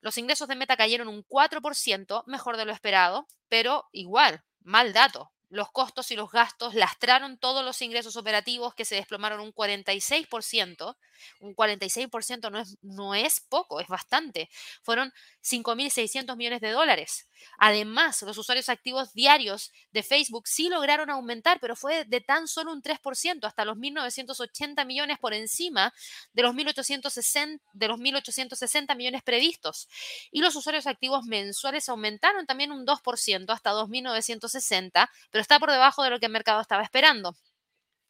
Los ingresos de Meta cayeron un 4%, mejor de lo esperado, pero igual, mal dato los costos y los gastos lastraron todos los ingresos operativos que se desplomaron un 46%. Un 46% no es, no es poco, es bastante. Fueron 5.600 millones de dólares. Además, los usuarios activos diarios de Facebook sí lograron aumentar, pero fue de tan solo un 3%, hasta los 1.980 millones por encima de los 1.860, de los 1.860 millones previstos. Y los usuarios activos mensuales aumentaron también un 2%, hasta 2.960, pero está por debajo de lo que el mercado estaba esperando.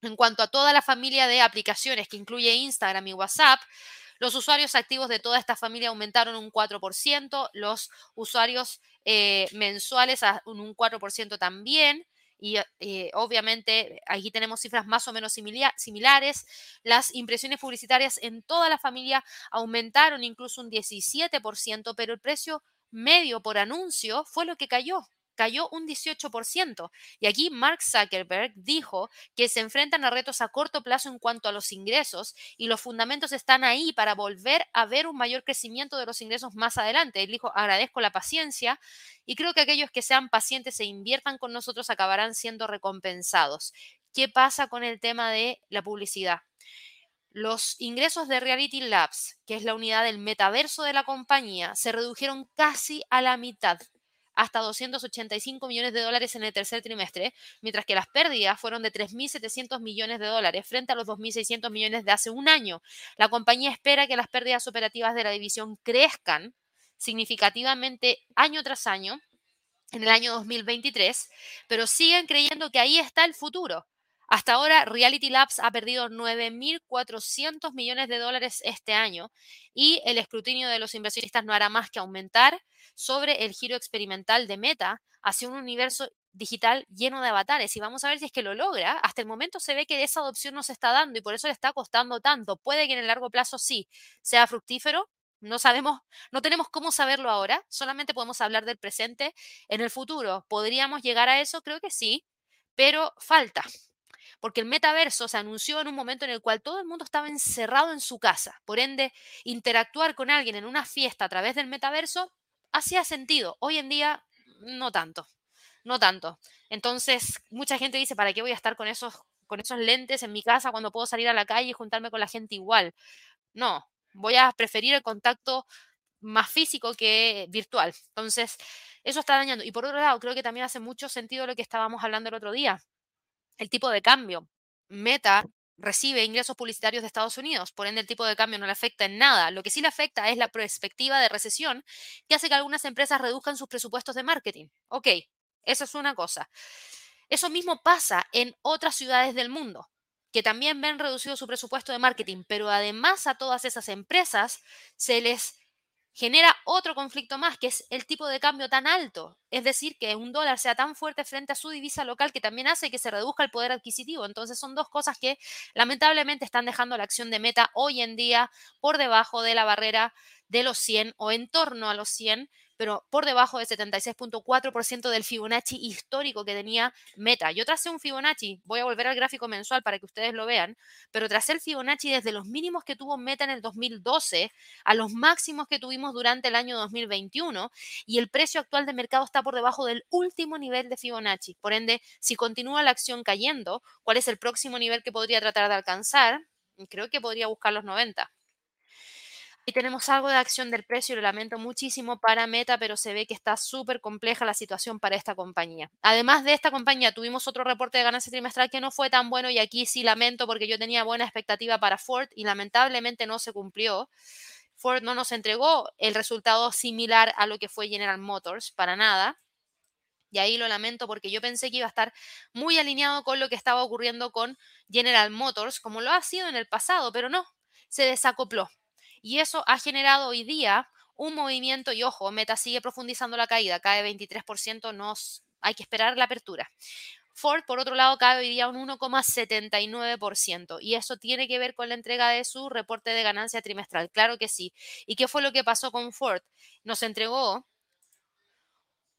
En cuanto a toda la familia de aplicaciones que incluye Instagram y WhatsApp, los usuarios activos de toda esta familia aumentaron un 4%, los usuarios eh, mensuales a un 4% también. Y eh, obviamente aquí tenemos cifras más o menos similares. Las impresiones publicitarias en toda la familia aumentaron incluso un 17%, pero el precio medio por anuncio fue lo que cayó cayó un 18%. Y aquí Mark Zuckerberg dijo que se enfrentan a retos a corto plazo en cuanto a los ingresos y los fundamentos están ahí para volver a ver un mayor crecimiento de los ingresos más adelante. Él dijo, agradezco la paciencia y creo que aquellos que sean pacientes e inviertan con nosotros acabarán siendo recompensados. ¿Qué pasa con el tema de la publicidad? los ingresos de Reality Labs, que es la unidad del metaverso de la compañía, se redujeron casi a la mitad, hasta 285 millones de dólares en el tercer trimestre, mientras que las pérdidas fueron de 3.700 millones de dólares frente a los 2.600 millones de hace un año. La compañía espera que las pérdidas operativas de la división crezcan significativamente año tras año en el año 2023, pero siguen creyendo que ahí está el futuro. Hasta ahora, Reality Labs ha perdido 9.400 millones de dólares este año y el escrutinio de los inversionistas no hará más que aumentar sobre el giro experimental de Meta hacia un universo digital lleno de avatares y vamos a ver si es que lo logra. Hasta el momento se ve que esa adopción no se está dando y por eso le está costando tanto. Puede que en el largo plazo sí sea fructífero. No sabemos, no tenemos cómo saberlo ahora, solamente podemos hablar del presente. En el futuro, ¿podríamos llegar a eso? Creo que sí, pero falta porque el metaverso se anunció en un momento en el cual todo el mundo estaba encerrado en su casa. Por ende, interactuar con alguien en una fiesta a través del metaverso hacía sentido. Hoy en día, no tanto. No tanto. Entonces, mucha gente dice, ¿para qué voy a estar con esos, con esos lentes en mi casa cuando puedo salir a la calle y juntarme con la gente igual? No, voy a preferir el contacto más físico que virtual. Entonces, eso está dañando. Y por otro lado, creo que también hace mucho sentido lo que estábamos hablando el otro día el tipo de cambio. Meta recibe ingresos publicitarios de Estados Unidos, por ende el tipo de cambio no le afecta en nada. Lo que sí le afecta es la perspectiva de recesión que hace que algunas empresas reduzcan sus presupuestos de marketing. Ok, esa es una cosa. Eso mismo pasa en otras ciudades del mundo, que también ven reducido su presupuesto de marketing, pero además a todas esas empresas se les genera otro conflicto más, que es el tipo de cambio tan alto. Es decir, que un dólar sea tan fuerte frente a su divisa local que también hace que se reduzca el poder adquisitivo. Entonces son dos cosas que lamentablemente están dejando la acción de meta hoy en día por debajo de la barrera de los 100 o en torno a los 100, pero por debajo del 76.4% del Fibonacci histórico que tenía Meta. Yo tracé un Fibonacci, voy a volver al gráfico mensual para que ustedes lo vean, pero tracé el Fibonacci desde los mínimos que tuvo Meta en el 2012 a los máximos que tuvimos durante el año 2021 y el precio actual de mercado está por debajo del último nivel de Fibonacci. Por ende, si continúa la acción cayendo, ¿cuál es el próximo nivel que podría tratar de alcanzar? Creo que podría buscar los 90. Y tenemos algo de acción del precio, lo lamento muchísimo para Meta, pero se ve que está súper compleja la situación para esta compañía. Además de esta compañía, tuvimos otro reporte de ganancia trimestral que no fue tan bueno y aquí sí lamento porque yo tenía buena expectativa para Ford y lamentablemente no se cumplió. Ford no nos entregó el resultado similar a lo que fue General Motors, para nada. Y ahí lo lamento porque yo pensé que iba a estar muy alineado con lo que estaba ocurriendo con General Motors, como lo ha sido en el pasado, pero no, se desacopló. Y eso ha generado hoy día un movimiento, y ojo, Meta sigue profundizando la caída, cae 23%, nos, hay que esperar la apertura. Ford, por otro lado, cae hoy día un 1,79%. Y eso tiene que ver con la entrega de su reporte de ganancia trimestral. Claro que sí. ¿Y qué fue lo que pasó con Ford? Nos entregó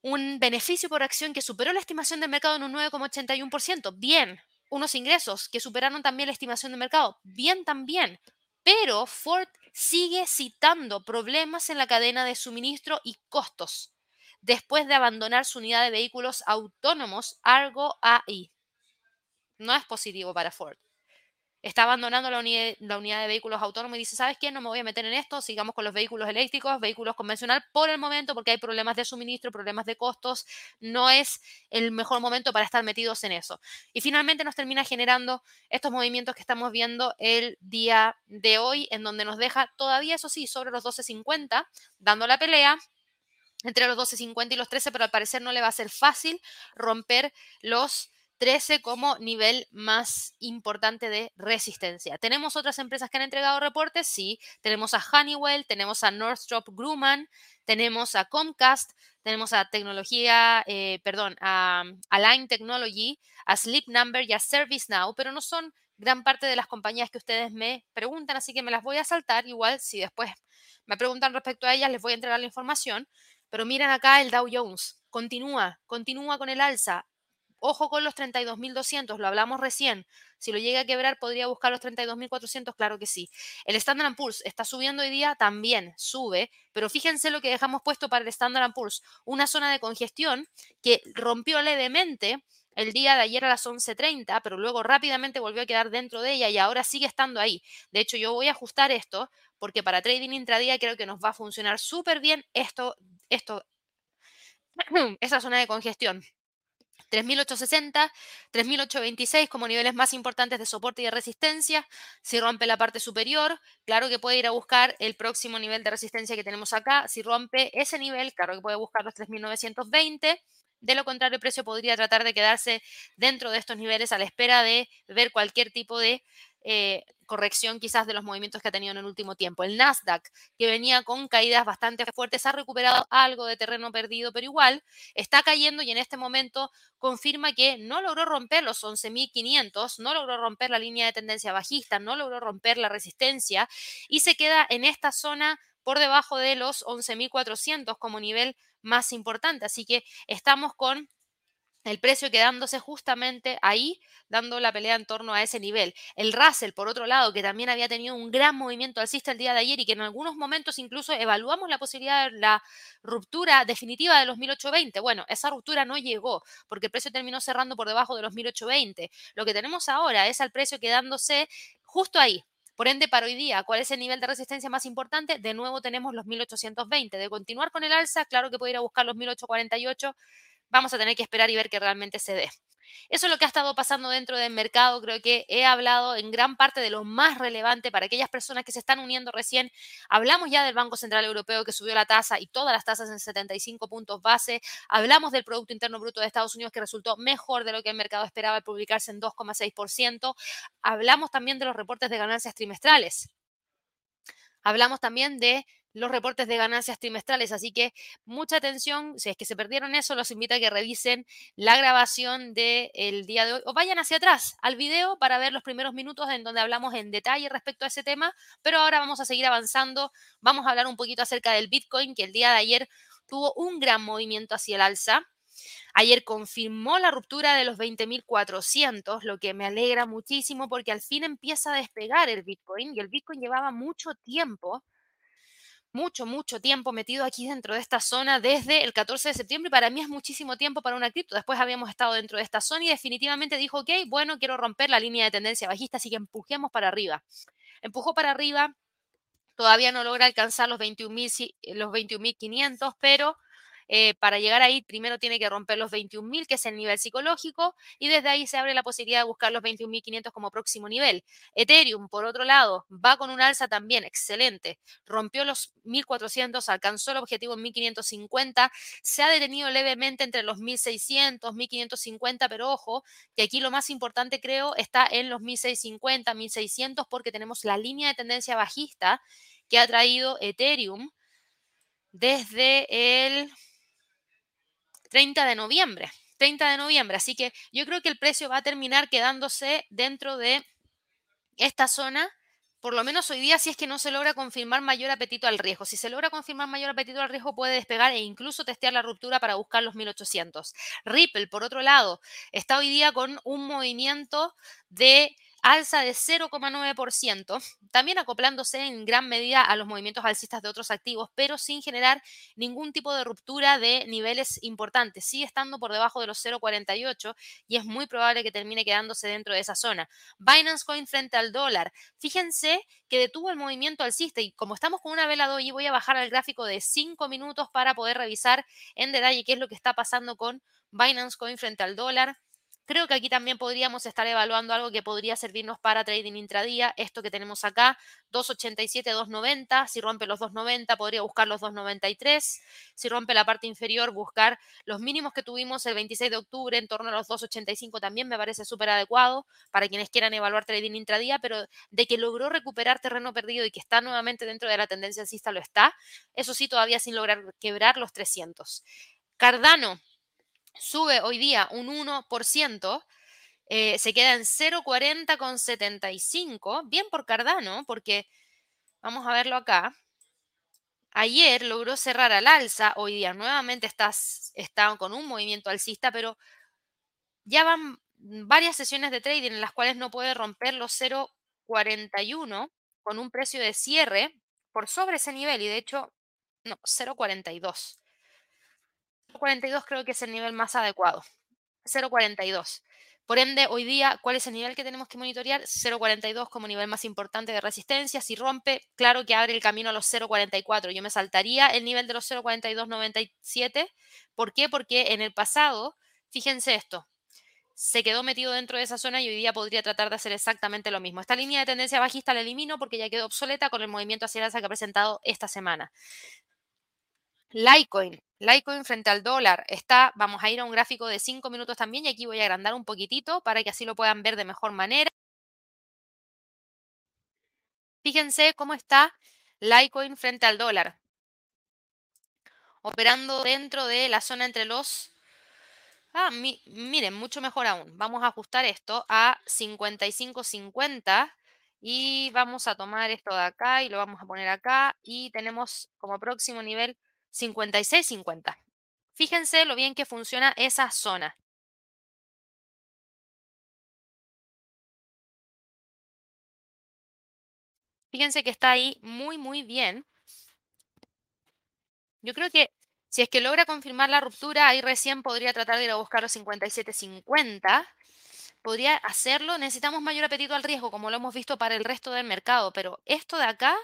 un beneficio por acción que superó la estimación de mercado en un 9,81%. Bien. Unos ingresos que superaron también la estimación de mercado. Bien también. Pero Ford sigue citando problemas en la cadena de suministro y costos después de abandonar su unidad de vehículos autónomos Argo AI. No es positivo para Ford está abandonando la, unidad de vehículos autónomos y dice, ¿sabes qué? No me voy a meter en esto, sigamos con los vehículos eléctricos, vehículos convencionales por el momento porque hay problemas de suministro, problemas de costos, no es el mejor momento para estar metidos en eso. Y finalmente nos termina generando estos movimientos que estamos viendo el día de hoy, en donde nos deja todavía, eso sí, sobre los 12.50, dando la pelea entre los 12.50 y los 13, pero al parecer no le va a ser fácil romper los 13 como nivel más importante de resistencia. ¿Tenemos otras empresas que han entregado reportes? Sí. Tenemos a Honeywell, tenemos a Northrop Grumman, tenemos a Comcast, tenemos a tecnología, eh, perdón, a Align Technology, a Sleep Number y a ServiceNow, pero no son gran parte de las compañías que ustedes me preguntan, así que me las voy a saltar. Igual, si después me preguntan respecto a ellas, les voy a entregar la información. Pero miren acá el Dow Jones. Continúa, continúa con el alza. Ojo con los 32.200, lo hablamos recién. Si lo llega a quebrar, podría buscar los 32.400, claro que sí. El Standard Poor's está subiendo hoy día, también sube, pero fíjense lo que dejamos puesto para el Standard Poor's, una zona de congestión que rompió levemente el día de ayer a las 11.30, pero luego rápidamente volvió a quedar dentro de ella y ahora sigue estando ahí. De hecho, yo voy a ajustar esto porque para trading intradía creo que nos va a funcionar súper bien esto, esto, [CLEARS THROAT] esa zona de congestión. 3.860, 3.826 como niveles más importantes de soporte y de resistencia. Si rompe la parte superior, claro que puede ir a buscar el próximo nivel de resistencia que tenemos acá. Si rompe ese nivel, claro que puede buscar los 3.920. De lo contrario, el precio podría tratar de quedarse dentro de estos niveles a la espera de ver cualquier tipo de eh, corrección quizás de los movimientos que ha tenido en el último tiempo. El Nasdaq, que venía con caídas bastante fuertes, ha recuperado algo de terreno perdido, pero igual está cayendo y en este momento confirma que no logró romper los 11.500, no logró romper la línea de tendencia bajista, no logró romper la resistencia y se queda en esta zona por debajo de los 11.400 como nivel más importante. Así que estamos con el precio quedándose justamente ahí, dando la pelea en torno a ese nivel. El Russell, por otro lado, que también había tenido un gran movimiento alcista el día de ayer y que en algunos momentos incluso evaluamos la posibilidad de la ruptura definitiva de los 1820. Bueno, esa ruptura no llegó porque el precio terminó cerrando por debajo de los 1820. Lo que tenemos ahora es al precio quedándose justo ahí, por ende, para hoy día, ¿cuál es el nivel de resistencia más importante? De nuevo tenemos los 1820. De continuar con el alza, claro que puede ir a buscar los 1848. Vamos a tener que esperar y ver que realmente se dé. Eso es lo que ha estado pasando dentro del mercado. Creo que he hablado en gran parte de lo más relevante para aquellas personas que se están uniendo recién. Hablamos ya del Banco Central Europeo que subió la tasa y todas las tasas en 75 puntos base. Hablamos del Producto Interno Bruto de Estados Unidos que resultó mejor de lo que el mercado esperaba publicarse en 2,6%. Hablamos también de los reportes de ganancias trimestrales. Hablamos también de los reportes de ganancias trimestrales. Así que mucha atención, si es que se perdieron eso, los invito a que revisen la grabación del día de hoy o vayan hacia atrás al video para ver los primeros minutos en donde hablamos en detalle respecto a ese tema. Pero ahora vamos a seguir avanzando. Vamos a hablar un poquito acerca del Bitcoin, que el día de ayer tuvo un gran movimiento hacia el alza. Ayer confirmó la ruptura de los 20.400, lo que me alegra muchísimo porque al fin empieza a despegar el Bitcoin y el Bitcoin llevaba mucho tiempo mucho, mucho tiempo metido aquí dentro de esta zona desde el 14 de septiembre y para mí es muchísimo tiempo para una cripto. Después habíamos estado dentro de esta zona y definitivamente dijo, ok, bueno, quiero romper la línea de tendencia bajista, así que empujemos para arriba. Empujó para arriba, todavía no logra alcanzar los 21.500, los 21, pero eh, para llegar ahí, primero tiene que romper los 21.000, que es el nivel psicológico, y desde ahí se abre la posibilidad de buscar los 21.500 como próximo nivel. Ethereum, por otro lado, va con un alza también excelente. Rompió los 1.400, alcanzó el objetivo en 1.550, se ha detenido levemente entre los 1.600, 1.550, pero ojo, que aquí lo más importante creo está en los 1.650, 1.600, porque tenemos la línea de tendencia bajista que ha traído Ethereum desde el 30 de noviembre. 30 de noviembre. Así que yo creo que el precio va a terminar quedándose dentro de esta zona, por lo menos hoy día, si es que no se logra confirmar mayor apetito al riesgo. Si se logra confirmar mayor apetito al riesgo, puede despegar e incluso testear la ruptura para buscar los 1800. Ripple, por otro lado, está hoy día con un movimiento de alza de 0,9%, también acoplándose en gran medida a los movimientos alcistas de otros activos, pero sin generar ningún tipo de ruptura de niveles importantes. Sigue estando por debajo de los 0,48 y es muy probable que termine quedándose dentro de esa zona. Binance Coin frente al dólar. Fíjense que detuvo el movimiento alcista y como estamos con una vela hoy, voy a bajar al gráfico de 5 minutos para poder revisar en detalle qué es lo que está pasando con Binance Coin frente al dólar. Creo que aquí también podríamos estar evaluando algo que podría servirnos para trading intradía. Esto que tenemos acá, 287, 290. Si rompe los 290, podría buscar los 293. Si rompe la parte inferior, buscar los mínimos que tuvimos el 26 de octubre en torno a los 285 también me parece súper adecuado para quienes quieran evaluar trading intradía, pero de que logró recuperar terreno perdido y que está nuevamente dentro de la tendencia alcista, lo está. Eso sí, todavía sin lograr quebrar los 300. Cardano, sube hoy día un 1%, eh, se queda en 0,40,75, bien por Cardano, porque vamos a verlo acá. Ayer logró cerrar al alza, hoy día nuevamente está, está con un movimiento alcista, pero ya van varias sesiones de trading en las cuales no puede romper los 0,41 con un precio de cierre por sobre ese nivel y de hecho, no, 0,42. 42 creo que es el nivel más adecuado. 0,42. Por ende, hoy día, ¿cuál es el nivel que tenemos que monitorear? 0,42 como nivel más importante de resistencia. Si rompe, claro que abre el camino a los 0,44. Yo me saltaría el nivel de los 0,4297. ¿Por qué? Porque en el pasado, fíjense esto, se quedó metido dentro de esa zona y hoy día podría tratar de hacer exactamente lo mismo. Esta línea de tendencia bajista la elimino porque ya quedó obsoleta con el movimiento hacia el alza que ha presentado esta semana. Litecoin, Litecoin frente al dólar está, vamos a ir a un gráfico de 5 minutos también y aquí voy a agrandar un poquitito para que así lo puedan ver de mejor manera. Fíjense cómo está Litecoin frente al dólar. Operando dentro de la zona entre los... Ah, miren, mucho mejor aún. Vamos a ajustar esto a 55.50 y vamos a tomar esto de acá y lo vamos a poner acá y tenemos como próximo nivel 56.50. Fíjense lo bien que funciona esa zona. Fíjense que está ahí muy, muy bien. Yo creo que si es que logra confirmar la ruptura, ahí recién podría tratar de ir a buscar los 57.50. Podría hacerlo. Necesitamos mayor apetito al riesgo, como lo hemos visto para el resto del mercado. Pero esto de acá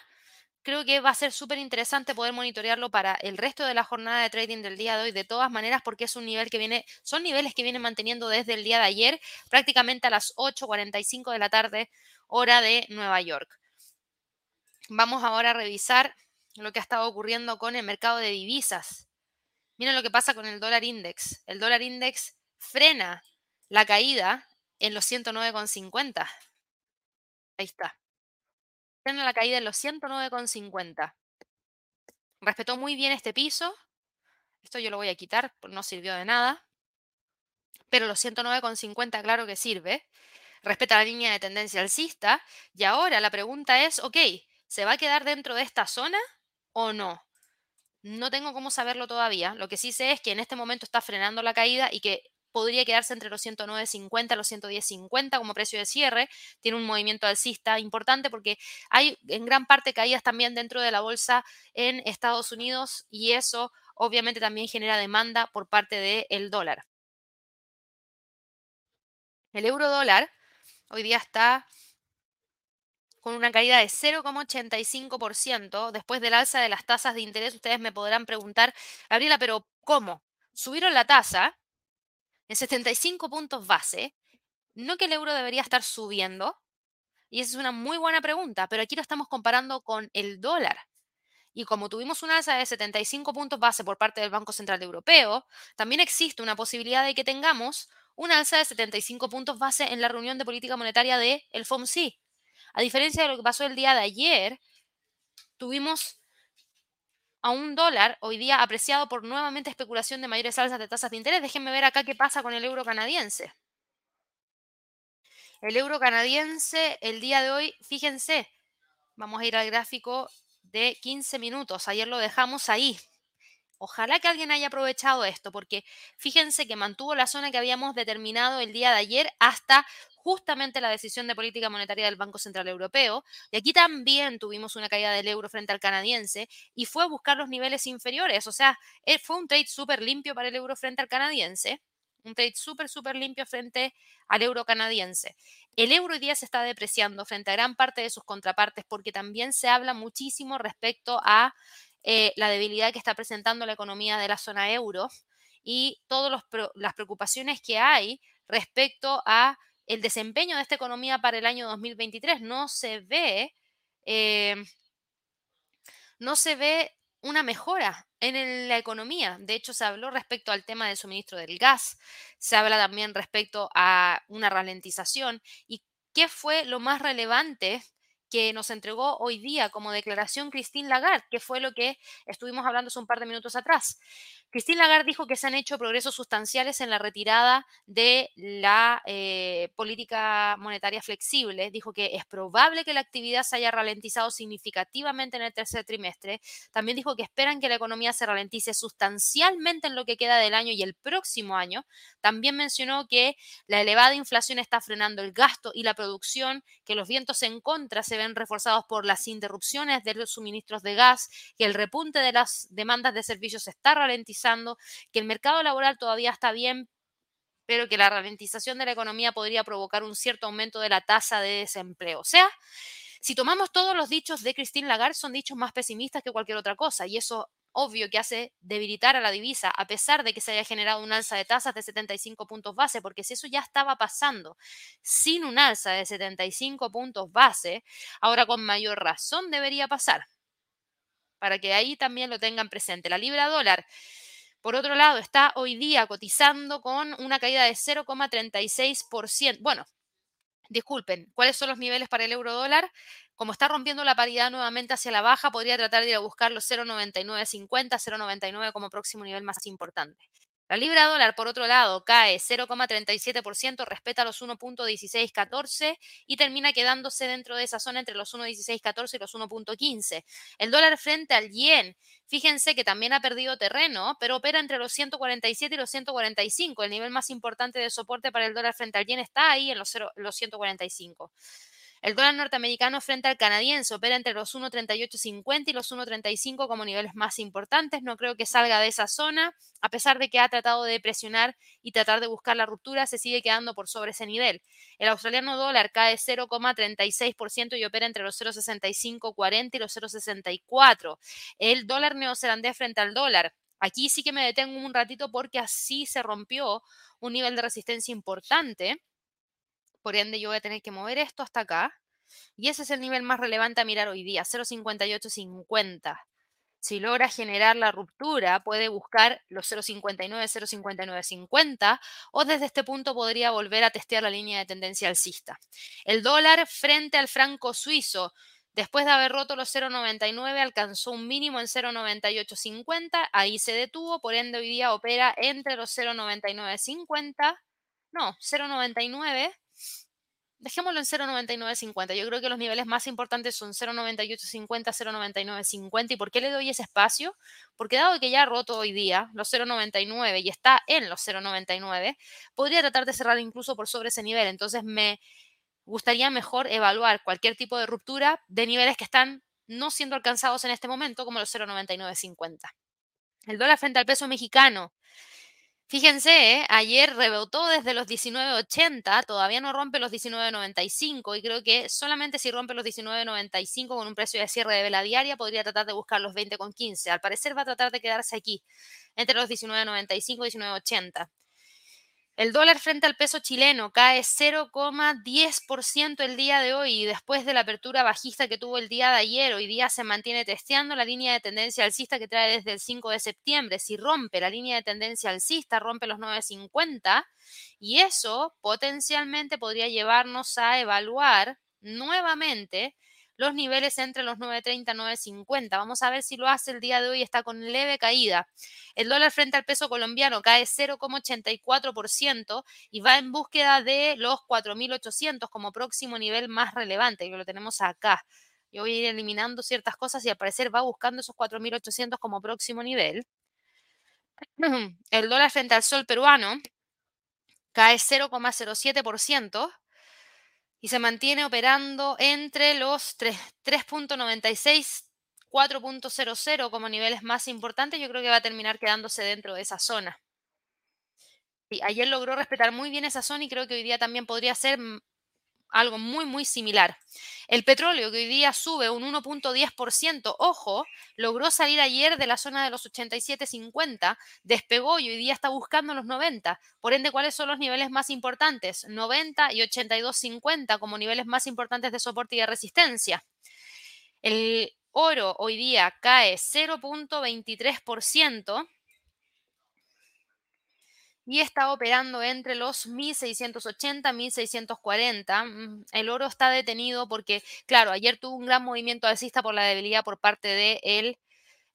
creo que va a ser súper interesante poder monitorearlo para el resto de la jornada de trading del día de hoy, de todas maneras, porque es un nivel que viene, son niveles que vienen manteniendo desde el día de ayer, prácticamente a las 8.45 de la tarde, hora de Nueva York. Vamos ahora a revisar lo que ha estado ocurriendo con el mercado de divisas. Miren lo que pasa con el dólar index. El dólar index frena la caída en los 109,50. Ahí está en la caída en los 109,50. Respetó muy bien este piso. Esto yo lo voy a quitar, no sirvió de nada. Pero los 109,50 claro que sirve. Respeta la línea de tendencia alcista. Y ahora la pregunta es, ok, ¿se va a quedar dentro de esta zona o no? No tengo cómo saberlo todavía. Lo que sí sé es que en este momento está frenando la caída y que podría quedarse entre los 109.50 y los 110.50 como precio de cierre. Tiene un movimiento alcista importante porque hay en gran parte caídas también dentro de la bolsa en Estados Unidos y eso obviamente también genera demanda por parte del dólar. El euro dólar hoy día está con una caída de 0,85% después del alza de las tasas de interés. Ustedes me podrán preguntar, Gabriela, pero ¿cómo? Subieron la tasa, en 75 puntos base, no que el euro debería estar subiendo, y esa es una muy buena pregunta, pero aquí lo estamos comparando con el dólar. Y como tuvimos una alza de 75 puntos base por parte del Banco Central Europeo, también existe una posibilidad de que tengamos una alza de 75 puntos base en la reunión de política monetaria del el FOMC. A diferencia de lo que pasó el día de ayer, tuvimos a un dólar hoy día apreciado por nuevamente especulación de mayores alzas de tasas de interés. Déjenme ver acá qué pasa con el euro canadiense. El euro canadiense el día de hoy, fíjense, vamos a ir al gráfico de 15 minutos. Ayer lo dejamos ahí. Ojalá que alguien haya aprovechado esto, porque fíjense que mantuvo la zona que habíamos determinado el día de ayer hasta justamente la decisión de política monetaria del Banco Central Europeo. Y aquí también tuvimos una caída del euro frente al canadiense y fue a buscar los niveles inferiores. O sea, eh, fue un trade súper limpio para el euro frente al canadiense. Un trade súper, súper limpio frente al euro canadiense. El euro hoy día se está depreciando frente a gran parte de sus contrapartes porque también se habla muchísimo respecto a eh, la debilidad que está presentando la economía de la zona euro y todas las preocupaciones que hay respecto a el desempeño de esta economía para el año 2023. No se ve, eh, no se ve una mejora en la economía. De hecho, se habló respecto al tema del suministro del gas, se habla también respecto a una ralentización. ¿Y qué fue lo más relevante que nos entregó hoy día como declaración Christine Lagarde, que fue lo que estuvimos hablando hace un par de minutos atrás. Christine Lagarde dijo que se han hecho progresos sustanciales en la retirada de la eh, política monetaria flexible. Dijo que es probable que la actividad se haya ralentizado significativamente en el tercer trimestre. También dijo que esperan que la economía se ralentice sustancialmente en lo que queda del año y el próximo año. También mencionó que la elevada inflación está frenando el gasto y la producción, que los vientos en contra se ven reforzados por las interrupciones de los suministros de gas, que el repunte de las demandas de servicios se está ralentizando, que el mercado laboral todavía está bien pero que la ralentización de la economía podría provocar un cierto aumento de la tasa de desempleo. O sea, si tomamos todos los dichos de Christine Lagarde, son dichos más pesimistas que cualquier otra cosa, y eso obvio que hace debilitar a la divisa, a pesar de que se haya generado un alza de tasas de 75 puntos base, porque si eso ya estaba pasando sin un alza de 75 puntos base, ahora con mayor razón debería pasar. Para que ahí también lo tengan presente. La libra dólar, por otro lado, está hoy día cotizando con una caída de 0,36%. Bueno, disculpen, ¿cuáles son los niveles para el euro dólar? Como está rompiendo la paridad nuevamente hacia la baja, podría tratar de ir a buscar los 0,9950, 0,99 como próximo nivel más importante. La libra dólar, por otro lado, cae 0,37%, respeta los 1.1614 y termina quedándose dentro de esa zona entre los 1.1614 y los 1.15. El dólar frente al yen, fíjense que también ha perdido terreno, pero opera entre los 147 y los 145. El nivel más importante de soporte para el dólar frente al yen está ahí en los, los 145. El dólar norteamericano frente al canadiense opera entre los 1.3850 y los 1.35 como niveles más importantes. No creo que salga de esa zona. A pesar de que ha tratado de presionar y tratar de buscar la ruptura, se sigue quedando por sobre ese nivel. El australiano dólar cae 0,36% y opera entre los 0,6540 y los 0,64. El dólar neozelandés frente al dólar. Aquí sí que me detengo un ratito porque así se rompió un nivel de resistencia importante por ende, yo voy a tener que mover esto hasta acá. Y ese es el nivel más relevante a mirar hoy día, 0.5850. Si logra generar la ruptura, puede buscar los 0.59, 0.5950 o desde este punto podría volver a testear la línea de tendencia alcista. El dólar frente al franco suizo, después de haber roto los 0.99, alcanzó un mínimo en 0.9850, ahí se detuvo, por ende hoy día opera entre los 0.9950, no, 0.99 Dejémoslo en 0,9950. Yo creo que los niveles más importantes son 0,9850, 0,9950. ¿Y por qué le doy ese espacio? Porque dado que ya ha roto hoy día los 0,99 y está en los 0,99, podría tratar de cerrar incluso por sobre ese nivel. Entonces me gustaría mejor evaluar cualquier tipo de ruptura de niveles que están no siendo alcanzados en este momento, como los 0,9950. El dólar frente al peso mexicano Fíjense, ¿eh? ayer rebotó desde los 19.80, todavía no rompe los 19.95 y creo que solamente si rompe los 19.95 con un precio de cierre de vela diaria podría tratar de buscar los 20.15. Al parecer va a tratar de quedarse aquí, entre los 19.95 y 19.80. El dólar frente al peso chileno cae 0,10% el día de hoy y después de la apertura bajista que tuvo el día de ayer, hoy día se mantiene testeando la línea de tendencia alcista que trae desde el 5 de septiembre. Si rompe la línea de tendencia alcista, rompe los 9,50 y eso potencialmente podría llevarnos a evaluar nuevamente los niveles entre los 9.30 y 9.50. Vamos a ver si lo hace el día de hoy, está con leve caída. El dólar frente al peso colombiano cae 0,84% y va en búsqueda de los 4.800 como próximo nivel más relevante, que lo tenemos acá. Yo voy a ir eliminando ciertas cosas y al parecer va buscando esos 4.800 como próximo nivel. [CLEARS THROAT] El dólar frente al sol peruano cae 0,07% y se mantiene operando entre los 3.96 4.00 como niveles más importantes, yo creo que va a terminar quedándose dentro de esa zona. Y ayer logró respetar muy bien esa zona y creo que hoy día también podría ser algo muy, muy similar. El petróleo, que hoy día sube un 1.10%, ojo, logró salir ayer de la zona de los 87.50, despegó y hoy día está buscando los 90. Por ende, ¿cuáles son los niveles más importantes? 90 y 82.50 como niveles más importantes de soporte y de resistencia. El oro hoy día cae 0.23% y está operando entre los 1680 1640. Mm, el oro está detenido porque, claro, ayer tuvo un gran movimiento alcista por la debilidad por parte del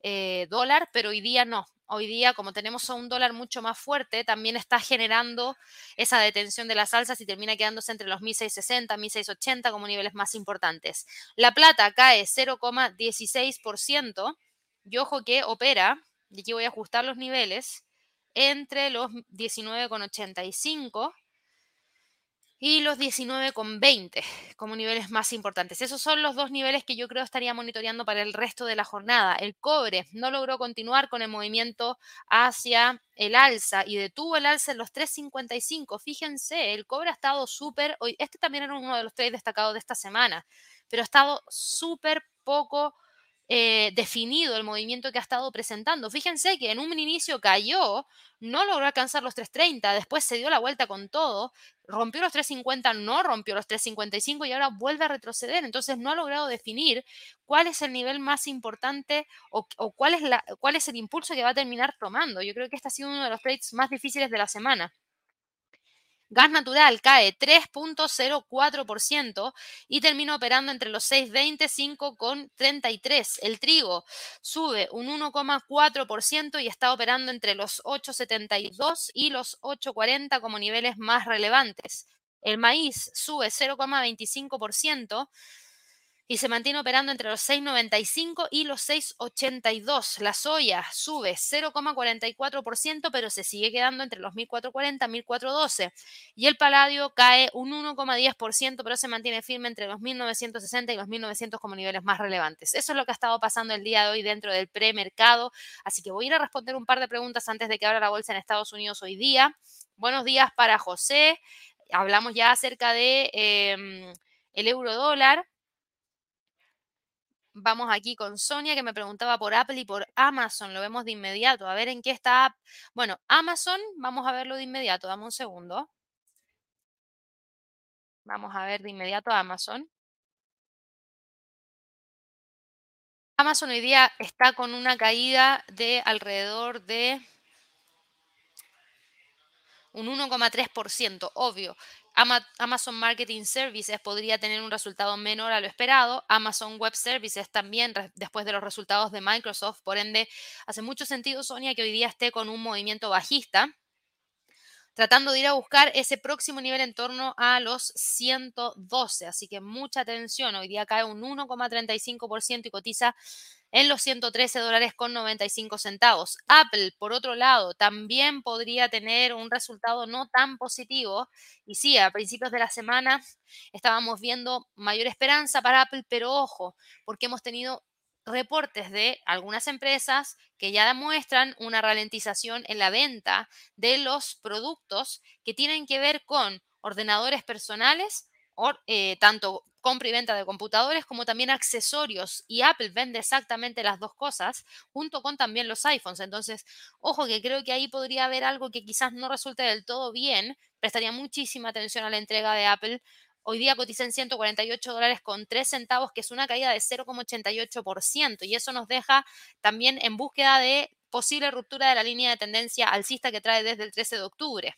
eh, dólar, pero hoy día no. Hoy día, como tenemos un dólar mucho más fuerte, también está generando esa detención de las alzas y termina quedándose entre los 1660, 1680 como niveles más importantes. La plata cae 0,16% y ojo que opera, y aquí voy a ajustar los niveles, entre los 19,85 y los 19,20 como niveles más importantes. Esos son los dos niveles que yo creo estaría monitoreando para el resto de la jornada. El cobre no logró continuar con el movimiento hacia el alza y detuvo el alza en los 3,55. Fíjense, el cobre ha estado súper, este también era uno de los tres destacados de esta semana, pero ha estado súper poco eh, definido el movimiento que ha estado presentando. Fíjense que en un inicio cayó, no logró alcanzar los 3.30, después se dio la vuelta con todo, rompió los 3.50, no rompió los 3.55 y ahora vuelve a retroceder. Entonces no ha logrado definir cuál es el nivel más importante o, cuál, es la, cuál es el impulso que va a terminar tomando. Yo creo que este ha sido uno de los trades más difíciles de la semana. Gas natural cae 3.04% y termina operando entre los 6.25 con 33. El trigo sube un 1,4% y está operando entre los 8.72 y los 8.40 como niveles más relevantes. El maíz sube 0,25% y se mantiene operando entre los 6,95 y los 6,82. La soya sube 0,44%, pero se sigue quedando entre los 1.440 y 1.412. Y el paladio cae un 1,10%, pero se mantiene firme entre los 1.960 y los 1.900 como niveles más relevantes. Eso es lo que ha estado pasando el día de hoy dentro del premercado. Así que voy a ir a responder un par de preguntas antes de que abra la bolsa en Estados Unidos hoy día. Buenos días para José. Hablamos ya acerca de em, el euro dólar. Vamos aquí con Sonia que me preguntaba por Apple y por Amazon. Lo vemos de inmediato. A ver en qué está. Bueno, Amazon, vamos a verlo de inmediato. Dame un segundo. Vamos a ver de inmediato Amazon. Amazon hoy día está con una caída de alrededor de un 1,3%, obvio. Amazon Marketing Services podría tener un resultado menor a lo esperado. Amazon Web Services también, después de los resultados de Microsoft. Por ende, hace mucho sentido, Sonia, que hoy día esté con un movimiento bajista, tratando de ir a buscar ese próximo nivel en torno a los 112. Así que mucha atención. Hoy día cae un 1,35% y cotiza en los 113 dólares con 95 centavos. Apple, por otro lado, también podría tener un resultado no tan positivo. Y sí, a principios de la semana estábamos viendo mayor esperanza para Apple, pero ojo, porque hemos tenido reportes de algunas empresas que ya demuestran una ralentización en la venta de los productos que tienen que ver con ordenadores personales, eh, tanto compra y venta de computadores como también accesorios y Apple vende exactamente las dos cosas junto con también los iPhones. Entonces, ojo que creo que ahí podría haber algo que quizás no resulte del todo bien. Prestaría muchísima atención a la entrega de Apple. Hoy día cotiza en 148 dólares con 3 centavos, que es una caída de 0,88%. Y eso nos deja también en búsqueda de posible ruptura de la línea de tendencia alcista que trae desde el 13 de octubre.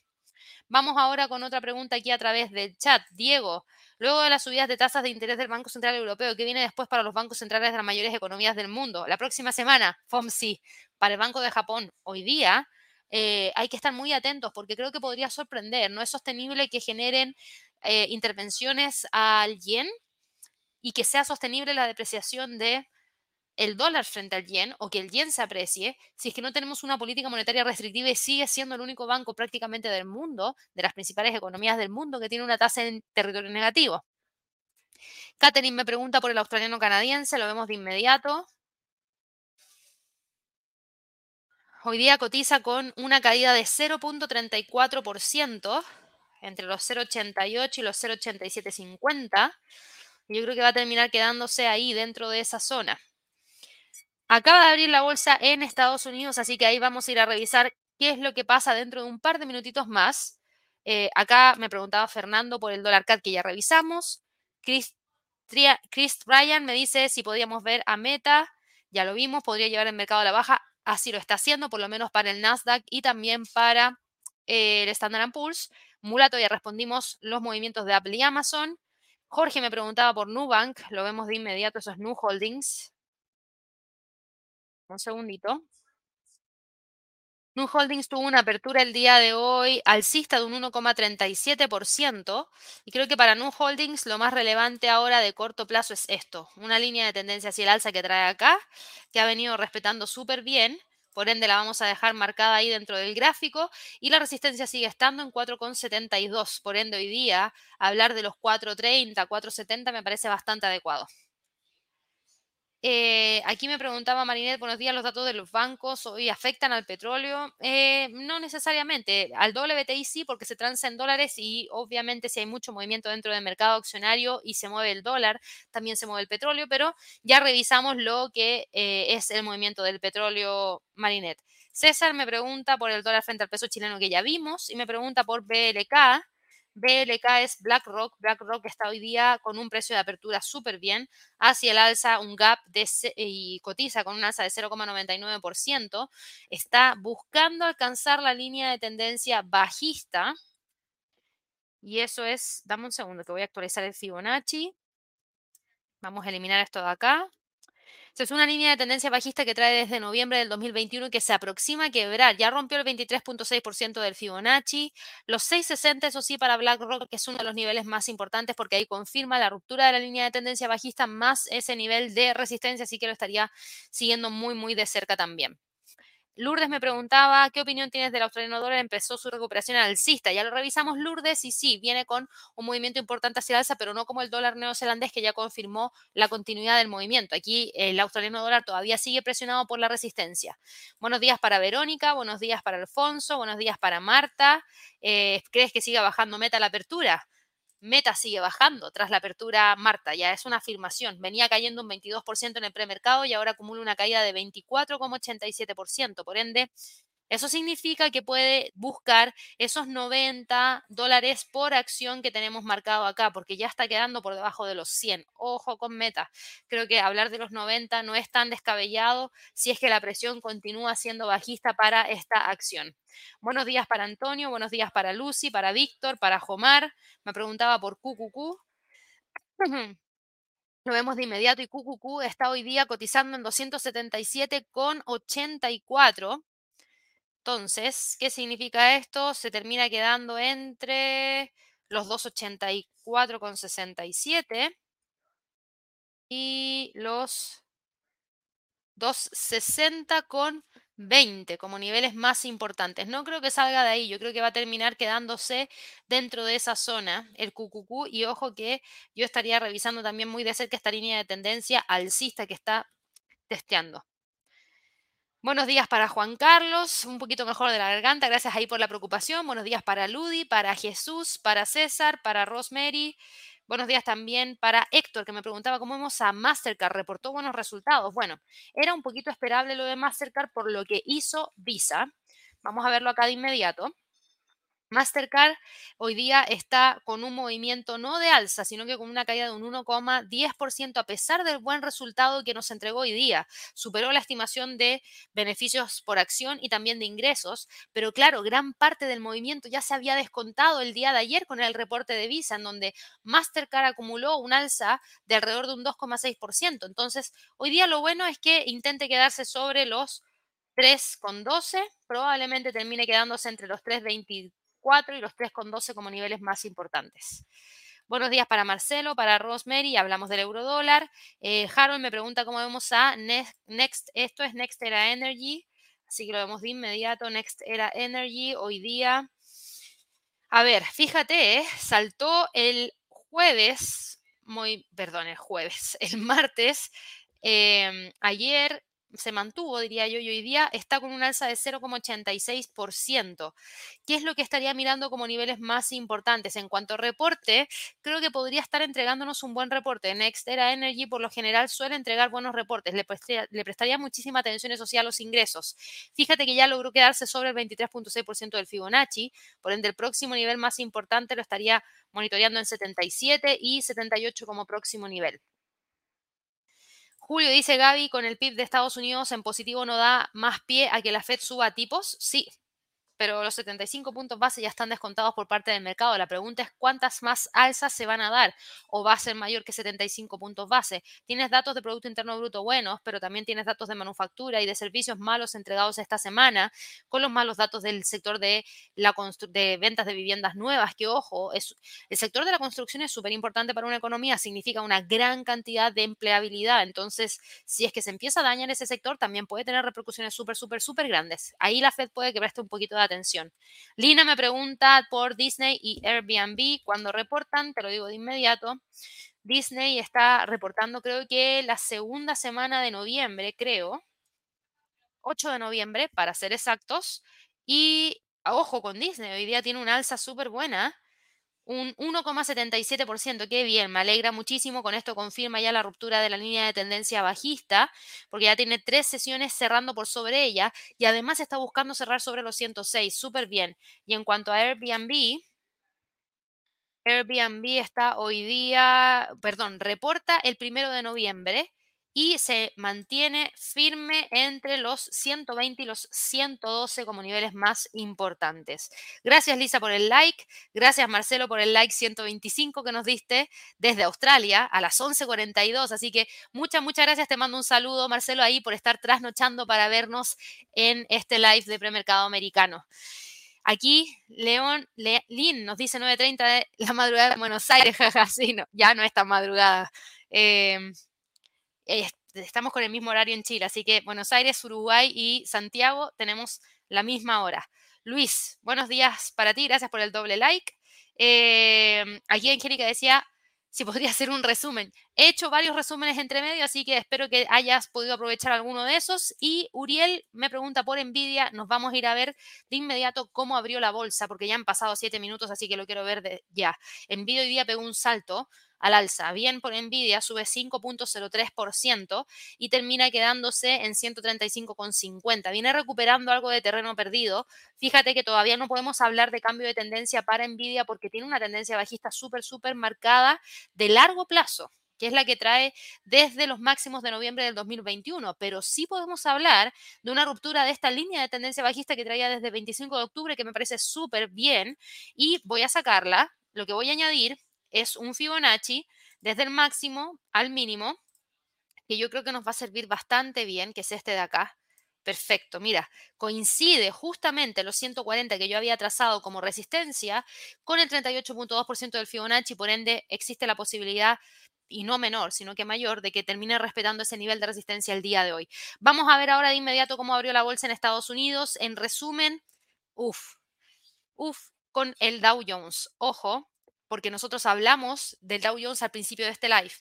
Vamos ahora con otra pregunta aquí a través del chat. Diego, luego de las subidas de tasas de interés del Banco Central Europeo, ¿qué viene después para los bancos centrales de las mayores economías del mundo? La próxima semana, FOMC, para el Banco de Japón. Hoy día eh, hay que estar muy atentos porque creo que podría sorprender. No es sostenible que generen eh, intervenciones al yen y que sea sostenible la depreciación de el dólar frente al yen o que el yen se aprecie, si es que no tenemos una política monetaria restrictiva y sigue siendo el único banco prácticamente del mundo, de las principales economías del mundo, que tiene una tasa en territorio negativo. Catherine me pregunta por el australiano canadiense, lo vemos de inmediato. Hoy día cotiza con una caída de 0.34% entre los 0.88 y los 0.8750. Yo creo que va a terminar quedándose ahí dentro de esa zona. Acaba de abrir la bolsa en Estados Unidos, así que ahí vamos a ir a revisar qué es lo que pasa dentro de un par de minutitos más. Eh, acá me preguntaba Fernando por el dólar CAD que ya revisamos. Chris, Chris Ryan me dice si podíamos ver a Meta. Ya lo vimos, podría llevar el mercado a la baja. Así lo está haciendo, por lo menos para el Nasdaq y también para eh, el Standard Poor's. Mulato ya respondimos los movimientos de Apple y Amazon. Jorge me preguntaba por Nubank, lo vemos de inmediato, esos Nu Holdings. Un segundito. Nu Holdings tuvo una apertura el día de hoy alcista de un 1,37% y creo que para Nu Holdings lo más relevante ahora de corto plazo es esto, una línea de tendencia hacia el alza que trae acá, que ha venido respetando súper bien, por ende la vamos a dejar marcada ahí dentro del gráfico y la resistencia sigue estando en 4,72. Por ende, hoy día hablar de los 4,30, 4,70 me parece bastante adecuado. Eh, aquí me preguntaba Marinet, buenos días, ¿los datos de los bancos hoy afectan al petróleo? Eh, no necesariamente, al WTI sí, porque se transa en dólares y obviamente si hay mucho movimiento dentro del mercado accionario y se mueve el dólar, también se mueve el petróleo, pero ya revisamos lo que eh, es el movimiento del petróleo Marinet. César me pregunta por el dólar frente al peso chileno que ya vimos y me pregunta por BLK. BLK es BlackRock. BlackRock está hoy día con un precio de apertura súper bien, hacia el alza un gap de, y cotiza con un alza de 0,99%. Está buscando alcanzar la línea de tendencia bajista. Y eso es, dame un segundo que voy a actualizar el Fibonacci. Vamos a eliminar esto de acá es una línea de tendencia bajista que trae desde noviembre del 2021 que se aproxima a quebrar. Ya rompió el 23.6% del Fibonacci. Los 660, eso sí, para BlackRock, que es uno de los niveles más importantes porque ahí confirma la ruptura de la línea de tendencia bajista más ese nivel de resistencia, así que lo estaría siguiendo muy, muy de cerca también. Lourdes me preguntaba, ¿qué opinión tienes del australiano dólar? Empezó su recuperación alcista. Ya lo revisamos, Lourdes, y sí, viene con un movimiento importante hacia el alza, pero no como el dólar neozelandés que ya confirmó la continuidad del movimiento. Aquí el australiano dólar todavía sigue presionado por la resistencia. Buenos días para Verónica, buenos días para Alfonso, buenos días para Marta. Eh, ¿Crees que siga bajando meta la apertura? Meta sigue bajando tras la apertura Marta, ya es una afirmación. Venía cayendo un 22% en el premercado y ahora acumula una caída de 24,87%. Por ende, eso significa que puede buscar esos 90 dólares por acción que tenemos marcado acá, porque ya está quedando por debajo de los 100. Ojo con meta. Creo que hablar de los 90 no es tan descabellado si es que la presión continúa siendo bajista para esta acción. Buenos días para Antonio, buenos días para Lucy, para Víctor, para Jomar. Me preguntaba por QQQ. [CLEARS THROAT] Lo vemos de inmediato y QQQ está hoy día cotizando en 277,84 entonces, ¿qué significa esto? Se termina quedando entre los 284,67 y los 260,20 como niveles más importantes. No creo que salga de ahí, yo creo que va a terminar quedándose dentro de esa zona el QQQ y ojo que yo estaría revisando también muy de cerca esta línea de tendencia alcista que está testeando. Buenos días para Juan Carlos, un poquito mejor de la garganta, gracias ahí por la preocupación. Buenos días para Ludi, para Jesús, para César, para Rosemary. Buenos días también para Héctor, que me preguntaba cómo vemos a Mastercard. Reportó buenos resultados. Bueno, era un poquito esperable lo de Mastercard por lo que hizo Visa. Vamos a verlo acá de inmediato. Mastercard hoy día está con un movimiento no de alza, sino que con una caída de un 1,10% a pesar del buen resultado que nos entregó hoy día. Superó la estimación de beneficios por acción y también de ingresos, pero claro, gran parte del movimiento ya se había descontado el día de ayer con el reporte de Visa, en donde Mastercard acumuló un alza de alrededor de un 2,6%. Entonces, hoy día lo bueno es que intente quedarse sobre los 3,12, probablemente termine quedándose entre los 3,23 y los 3,12 como niveles más importantes. Buenos días para Marcelo, para Rosemary, hablamos del euro dólar. Eh, Harold me pregunta cómo vemos a Next, esto es Next Era Energy, así que lo vemos de inmediato, Next Era Energy, hoy día. A ver, fíjate, ¿eh? saltó el jueves, muy, perdón, el jueves, [LAUGHS] el martes, em, ayer se mantuvo, diría yo, y hoy día está con un alza de 0,86%. ¿Qué es lo que estaría mirando como niveles más importantes? En cuanto a reporte, creo que podría estar entregándonos un buen reporte. Next Era Energy por lo general suele entregar buenos reportes. Le prestaría, le prestaría muchísima atención, eso sí, a los ingresos. Fíjate que ya logró quedarse sobre el 23.6% del Fibonacci, por ende el próximo nivel más importante lo estaría monitoreando en 77 y 78 como próximo nivel. Julio dice Gaby, con el PIB de Estados Unidos en positivo no da más pie a que la Fed suba tipos. Sí, pero los 75 puntos base ya están descontados por parte del mercado. La pregunta es cuántas más alzas se van a dar o va a ser mayor que 75 puntos base. Tienes datos de Producto Interno Bruto buenos, pero también tienes datos de manufactura y de servicios malos entregados esta semana, con los malos datos del sector de, la de ventas de viviendas nuevas, que ojo, es, el sector de la construcción es súper importante para una economía, significa una gran cantidad de empleabilidad. Entonces, si es que se empieza a dañar ese sector, también puede tener repercusiones súper, súper, súper grandes. Ahí la Fed puede que preste un poquito de atención. Lina me pregunta por Disney y Airbnb. Cuando reportan, te lo digo de inmediato, Disney está reportando creo que la segunda semana de noviembre, creo, 8 de noviembre para ser exactos. Y ojo con Disney, hoy día tiene una alza súper buena un 1,77%. Qué bien, me alegra muchísimo. Con esto confirma ya la ruptura de la línea de tendencia bajista, porque ya tiene tres sesiones cerrando por sobre ella y además está buscando cerrar sobre los 106. Súper bien. Y en cuanto a Airbnb, Airbnb está hoy día, perdón, reporta el primero de noviembre y se mantiene firme entre los 120 y los 112 como niveles más importantes. Gracias Lisa por el like, gracias Marcelo por el like 125 que nos diste desde Australia a las 11:42, así que muchas, muchas gracias, te mando un saludo Marcelo ahí por estar trasnochando para vernos en este live de premercado americano. Aquí, León, Lin nos dice 9.30 de la madrugada en Buenos Aires, [LAUGHS] jaja, sí, no, ya no es tan madrugada. Eh, estamos con el mismo horario en Chile, así que Buenos Aires, Uruguay y Santiago tenemos la misma hora. Luis, buenos días para ti, gracias por el doble like. Eh, aquí Angélica decía si podría hacer un resumen. He hecho varios resúmenes entre medio, así que espero que hayas podido aprovechar alguno de esos. Y Uriel me pregunta por Nvidia, nos vamos a ir a ver de inmediato cómo abrió la bolsa, porque ya han pasado siete minutos, así que lo quiero ver ya. Nvidia hoy día pegó un salto al alza. Bien por Nvidia, sube 5.03% y termina quedándose en 135,50. Viene recuperando algo de terreno perdido. Fíjate que todavía no podemos hablar de cambio de tendencia para Nvidia porque tiene una tendencia bajista súper, súper marcada de largo plazo que es la que trae desde los máximos de noviembre del 2021, pero sí podemos hablar de una ruptura de esta línea de tendencia bajista que traía desde el 25 de octubre, que me parece súper bien, y voy a sacarla. Lo que voy a añadir es un Fibonacci desde el máximo al mínimo, que yo creo que nos va a servir bastante bien, que es este de acá. Perfecto, mira, coincide justamente los 140 que yo había trazado como resistencia con el 38.2% del Fibonacci, por ende existe la posibilidad y no menor, sino que mayor, de que termine respetando ese nivel de resistencia el día de hoy. Vamos a ver ahora de inmediato cómo abrió la bolsa en Estados Unidos. En resumen, uff, uff, con el Dow Jones. Ojo, porque nosotros hablamos del Dow Jones al principio de este live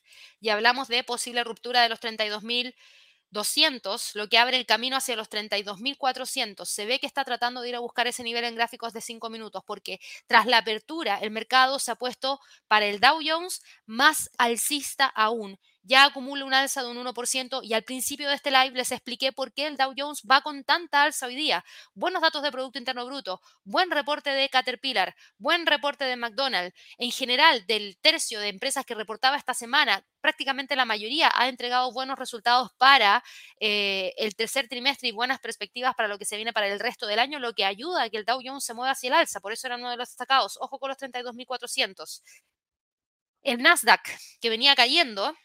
y hablamos de posible ruptura de los 32.200, lo que abre el camino hacia los 32.400. Se ve que está tratando de ir a buscar ese nivel en gráficos de 5 minutos porque tras la apertura el mercado se ha puesto para el Dow Jones más alcista aún ya acumula un alza de un 1% y al principio de este live les expliqué por qué el Dow Jones va con tanta alza hoy día. Buenos datos de Producto Interno Bruto, buen reporte de Caterpillar, buen reporte de McDonald's. En general, del tercio de empresas que reportaba esta semana, prácticamente la mayoría ha entregado buenos resultados para eh, el tercer trimestre y buenas perspectivas para lo que se viene para el resto del año, lo que ayuda a que el Dow Jones se mueva hacia el alza. Por eso era uno de los destacados. Ojo con los 32.400. El Nasdaq, que venía cayendo,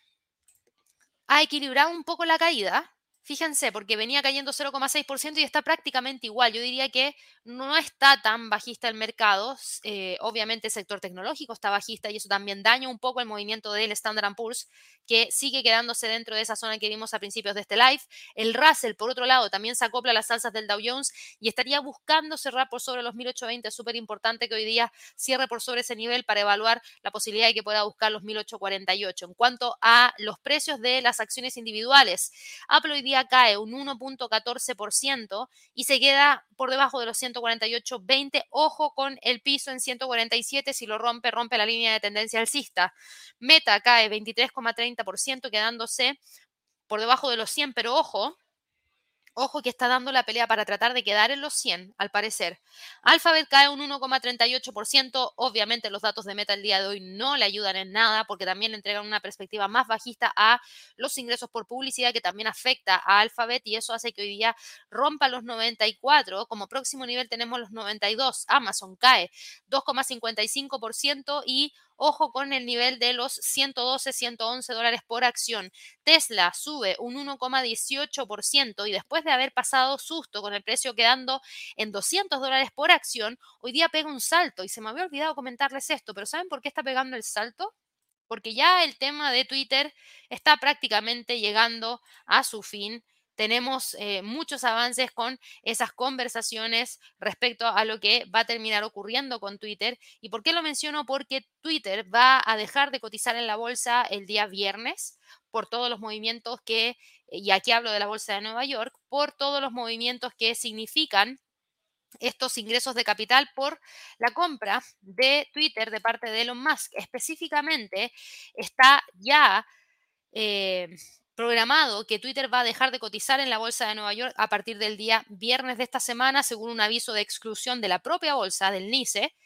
ha equilibrado un poco la caída. Fíjense, porque venía cayendo 0,6% y está prácticamente igual. Yo diría que no está tan bajista el mercado. Eh, obviamente el sector tecnológico está bajista y eso también daña un poco el movimiento del Standard Poor's, que sigue quedándose dentro de esa zona que vimos a principios de este live. El Russell, por otro lado, también se acopla a las alzas del Dow Jones y estaría buscando cerrar por sobre los 1820. Es súper importante que hoy día cierre por sobre ese nivel para evaluar la posibilidad de que pueda buscar los 1848. En cuanto a los precios de las acciones individuales, Apple hoy día cae un 1.14% y se queda por debajo de los 100 148.20. Ojo con el piso en 147. Si lo rompe, rompe la línea de tendencia alcista. Meta cae 23,30%, quedándose por debajo de los 100, pero ojo, Ojo que está dando la pelea para tratar de quedar en los 100, al parecer. Alphabet cae un 1,38%. Obviamente los datos de Meta el día de hoy no le ayudan en nada porque también entregan una perspectiva más bajista a los ingresos por publicidad que también afecta a Alphabet y eso hace que hoy día rompa los 94. Como próximo nivel tenemos los 92. Amazon cae 2,55% y Ojo con el nivel de los 112, 111 dólares por acción. Tesla sube un 1,18% y después de haber pasado susto con el precio quedando en 200 dólares por acción, hoy día pega un salto y se me había olvidado comentarles esto, pero ¿saben por qué está pegando el salto? Porque ya el tema de Twitter está prácticamente llegando a su fin tenemos eh, muchos avances con esas conversaciones respecto a lo que va a terminar ocurriendo con Twitter. ¿Y por qué lo menciono? Porque Twitter va a dejar de cotizar en la bolsa el día viernes por todos los movimientos que, y aquí hablo de la bolsa de Nueva York, por todos los movimientos que significan estos ingresos de capital por la compra de Twitter de parte de Elon Musk. Específicamente está ya eh, programado que Twitter va a dejar de cotizar en la Bolsa de Nueva York a partir del día viernes de esta semana, según un aviso de exclusión de la propia bolsa, del NICE.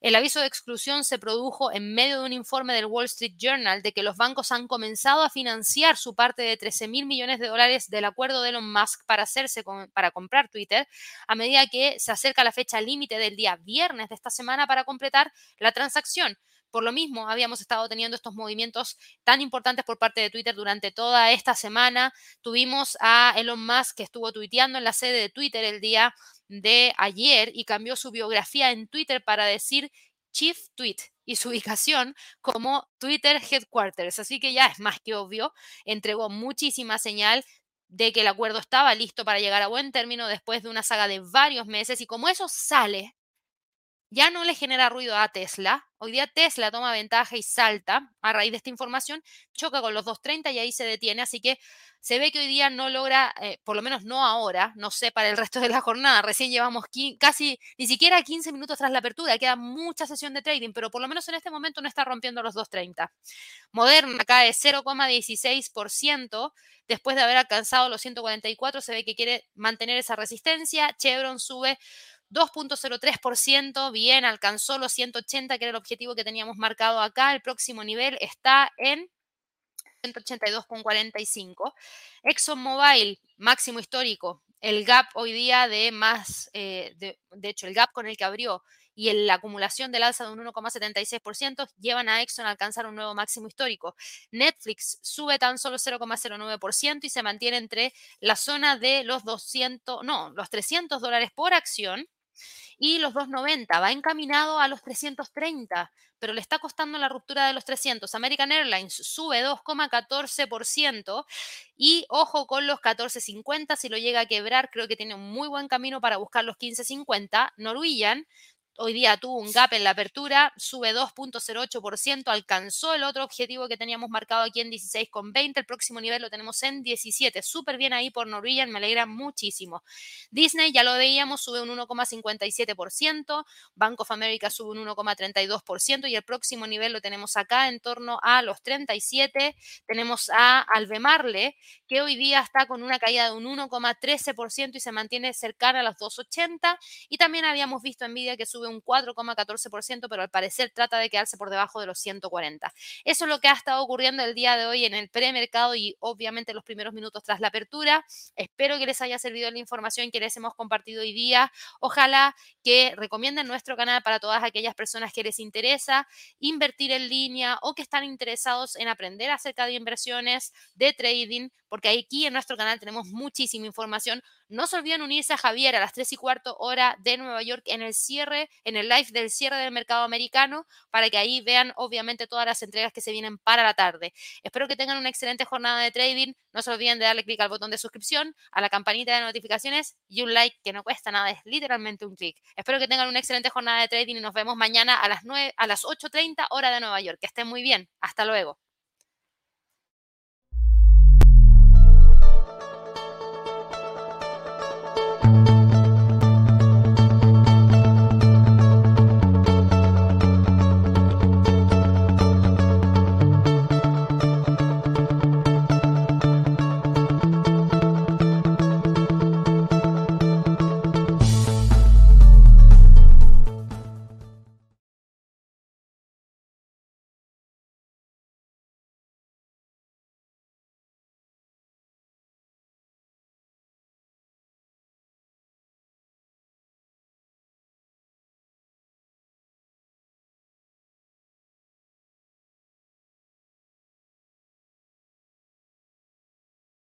El aviso de exclusión se produjo en medio de un informe del Wall Street Journal de que los bancos han comenzado a financiar su parte de 13 mil millones de dólares del acuerdo de Elon Musk para, hacerse para comprar Twitter, a medida que se acerca la fecha límite del día viernes de esta semana para completar la transacción. Por lo mismo, habíamos estado teniendo estos movimientos tan importantes por parte de Twitter durante toda esta semana. Tuvimos a Elon Musk que estuvo tuiteando en la sede de Twitter el día de ayer y cambió su biografía en Twitter para decir Chief Tweet y su [LAUGHS] ubicación como Twitter Headquarters. Así que ya es más que obvio, entregó muchísima señal de que el acuerdo estaba listo para llegar a buen término después de una saga de varios meses y como eso sale ya no le genera ruido a Tesla. Hoy día Tesla toma ventaja y salta a raíz de esta información, choca con los 230 y ahí se detiene. Así que se ve que hoy día no logra, eh, por lo menos no ahora, no sé para el resto de la jornada. Recién llevamos casi ni siquiera 15 minutos tras la apertura, queda mucha sesión de trading, pero por lo menos en este momento no está rompiendo los 230. Moderna cae 0,16%. Después de haber alcanzado los 144, se ve que quiere mantener esa resistencia. Chevron sube 2.03%, bien, alcanzó los 180, que era el objetivo que teníamos marcado acá. El próximo nivel está en 182,45. ExxonMobil, máximo histórico. El gap hoy día de más, eh, de, hecho, el gap con el que abrió y la acumulación del alza de un 1,76% llevan a Exxon a alcanzar un nuevo máximo histórico. Netflix sube tan solo 0,09% y se mantiene entre la zona de los 200, no, los 300 dólares por acción y los 290 va encaminado a los 330, pero le está costando la ruptura de los 300. American Airlines sube 2,14% y ojo con los 14.50, si lo llega a quebrar, creo que tiene un muy buen camino para buscar los 15.50. Norwegian Hoy día tuvo un gap en la apertura, sube 2.08%, alcanzó el otro objetivo que teníamos marcado aquí en 16,20. El próximo nivel lo tenemos en 17. Súper bien ahí por Norwegian, me alegra muchísimo. Disney, ya lo veíamos, sube un 1,57%. Bank of America sube un 1,32% y el próximo nivel lo tenemos acá en torno a los 37. Tenemos a Albemarle, que hoy día está con una caída de un 1,13% y se mantiene cercana a los 2,80. Y también habíamos visto Nvidia que sube un 4,14%, pero al parecer trata de quedarse por debajo de los 140. Eso es lo que ha estado ocurriendo el día de hoy en el premercado y obviamente los primeros minutos tras la apertura. Espero que les haya servido la información que les hemos compartido hoy día. Ojalá que recomienden nuestro canal para todas aquellas personas que les interesa invertir en línea o que están interesados en aprender acerca de inversiones, de trading, porque aquí en nuestro canal tenemos muchísima información no se olviden unirse a Javier a las 3 y cuarto hora de Nueva York en el cierre, en el live del cierre del mercado americano, para que ahí vean obviamente todas las entregas que se vienen para la tarde. Espero que tengan una excelente jornada de trading. No se olviden de darle clic al botón de suscripción, a la campanita de notificaciones y un like que no cuesta nada, es literalmente un clic. Espero que tengan una excelente jornada de trading y nos vemos mañana a las 9, a las 8.30 hora de Nueva York. Que estén muy bien. Hasta luego.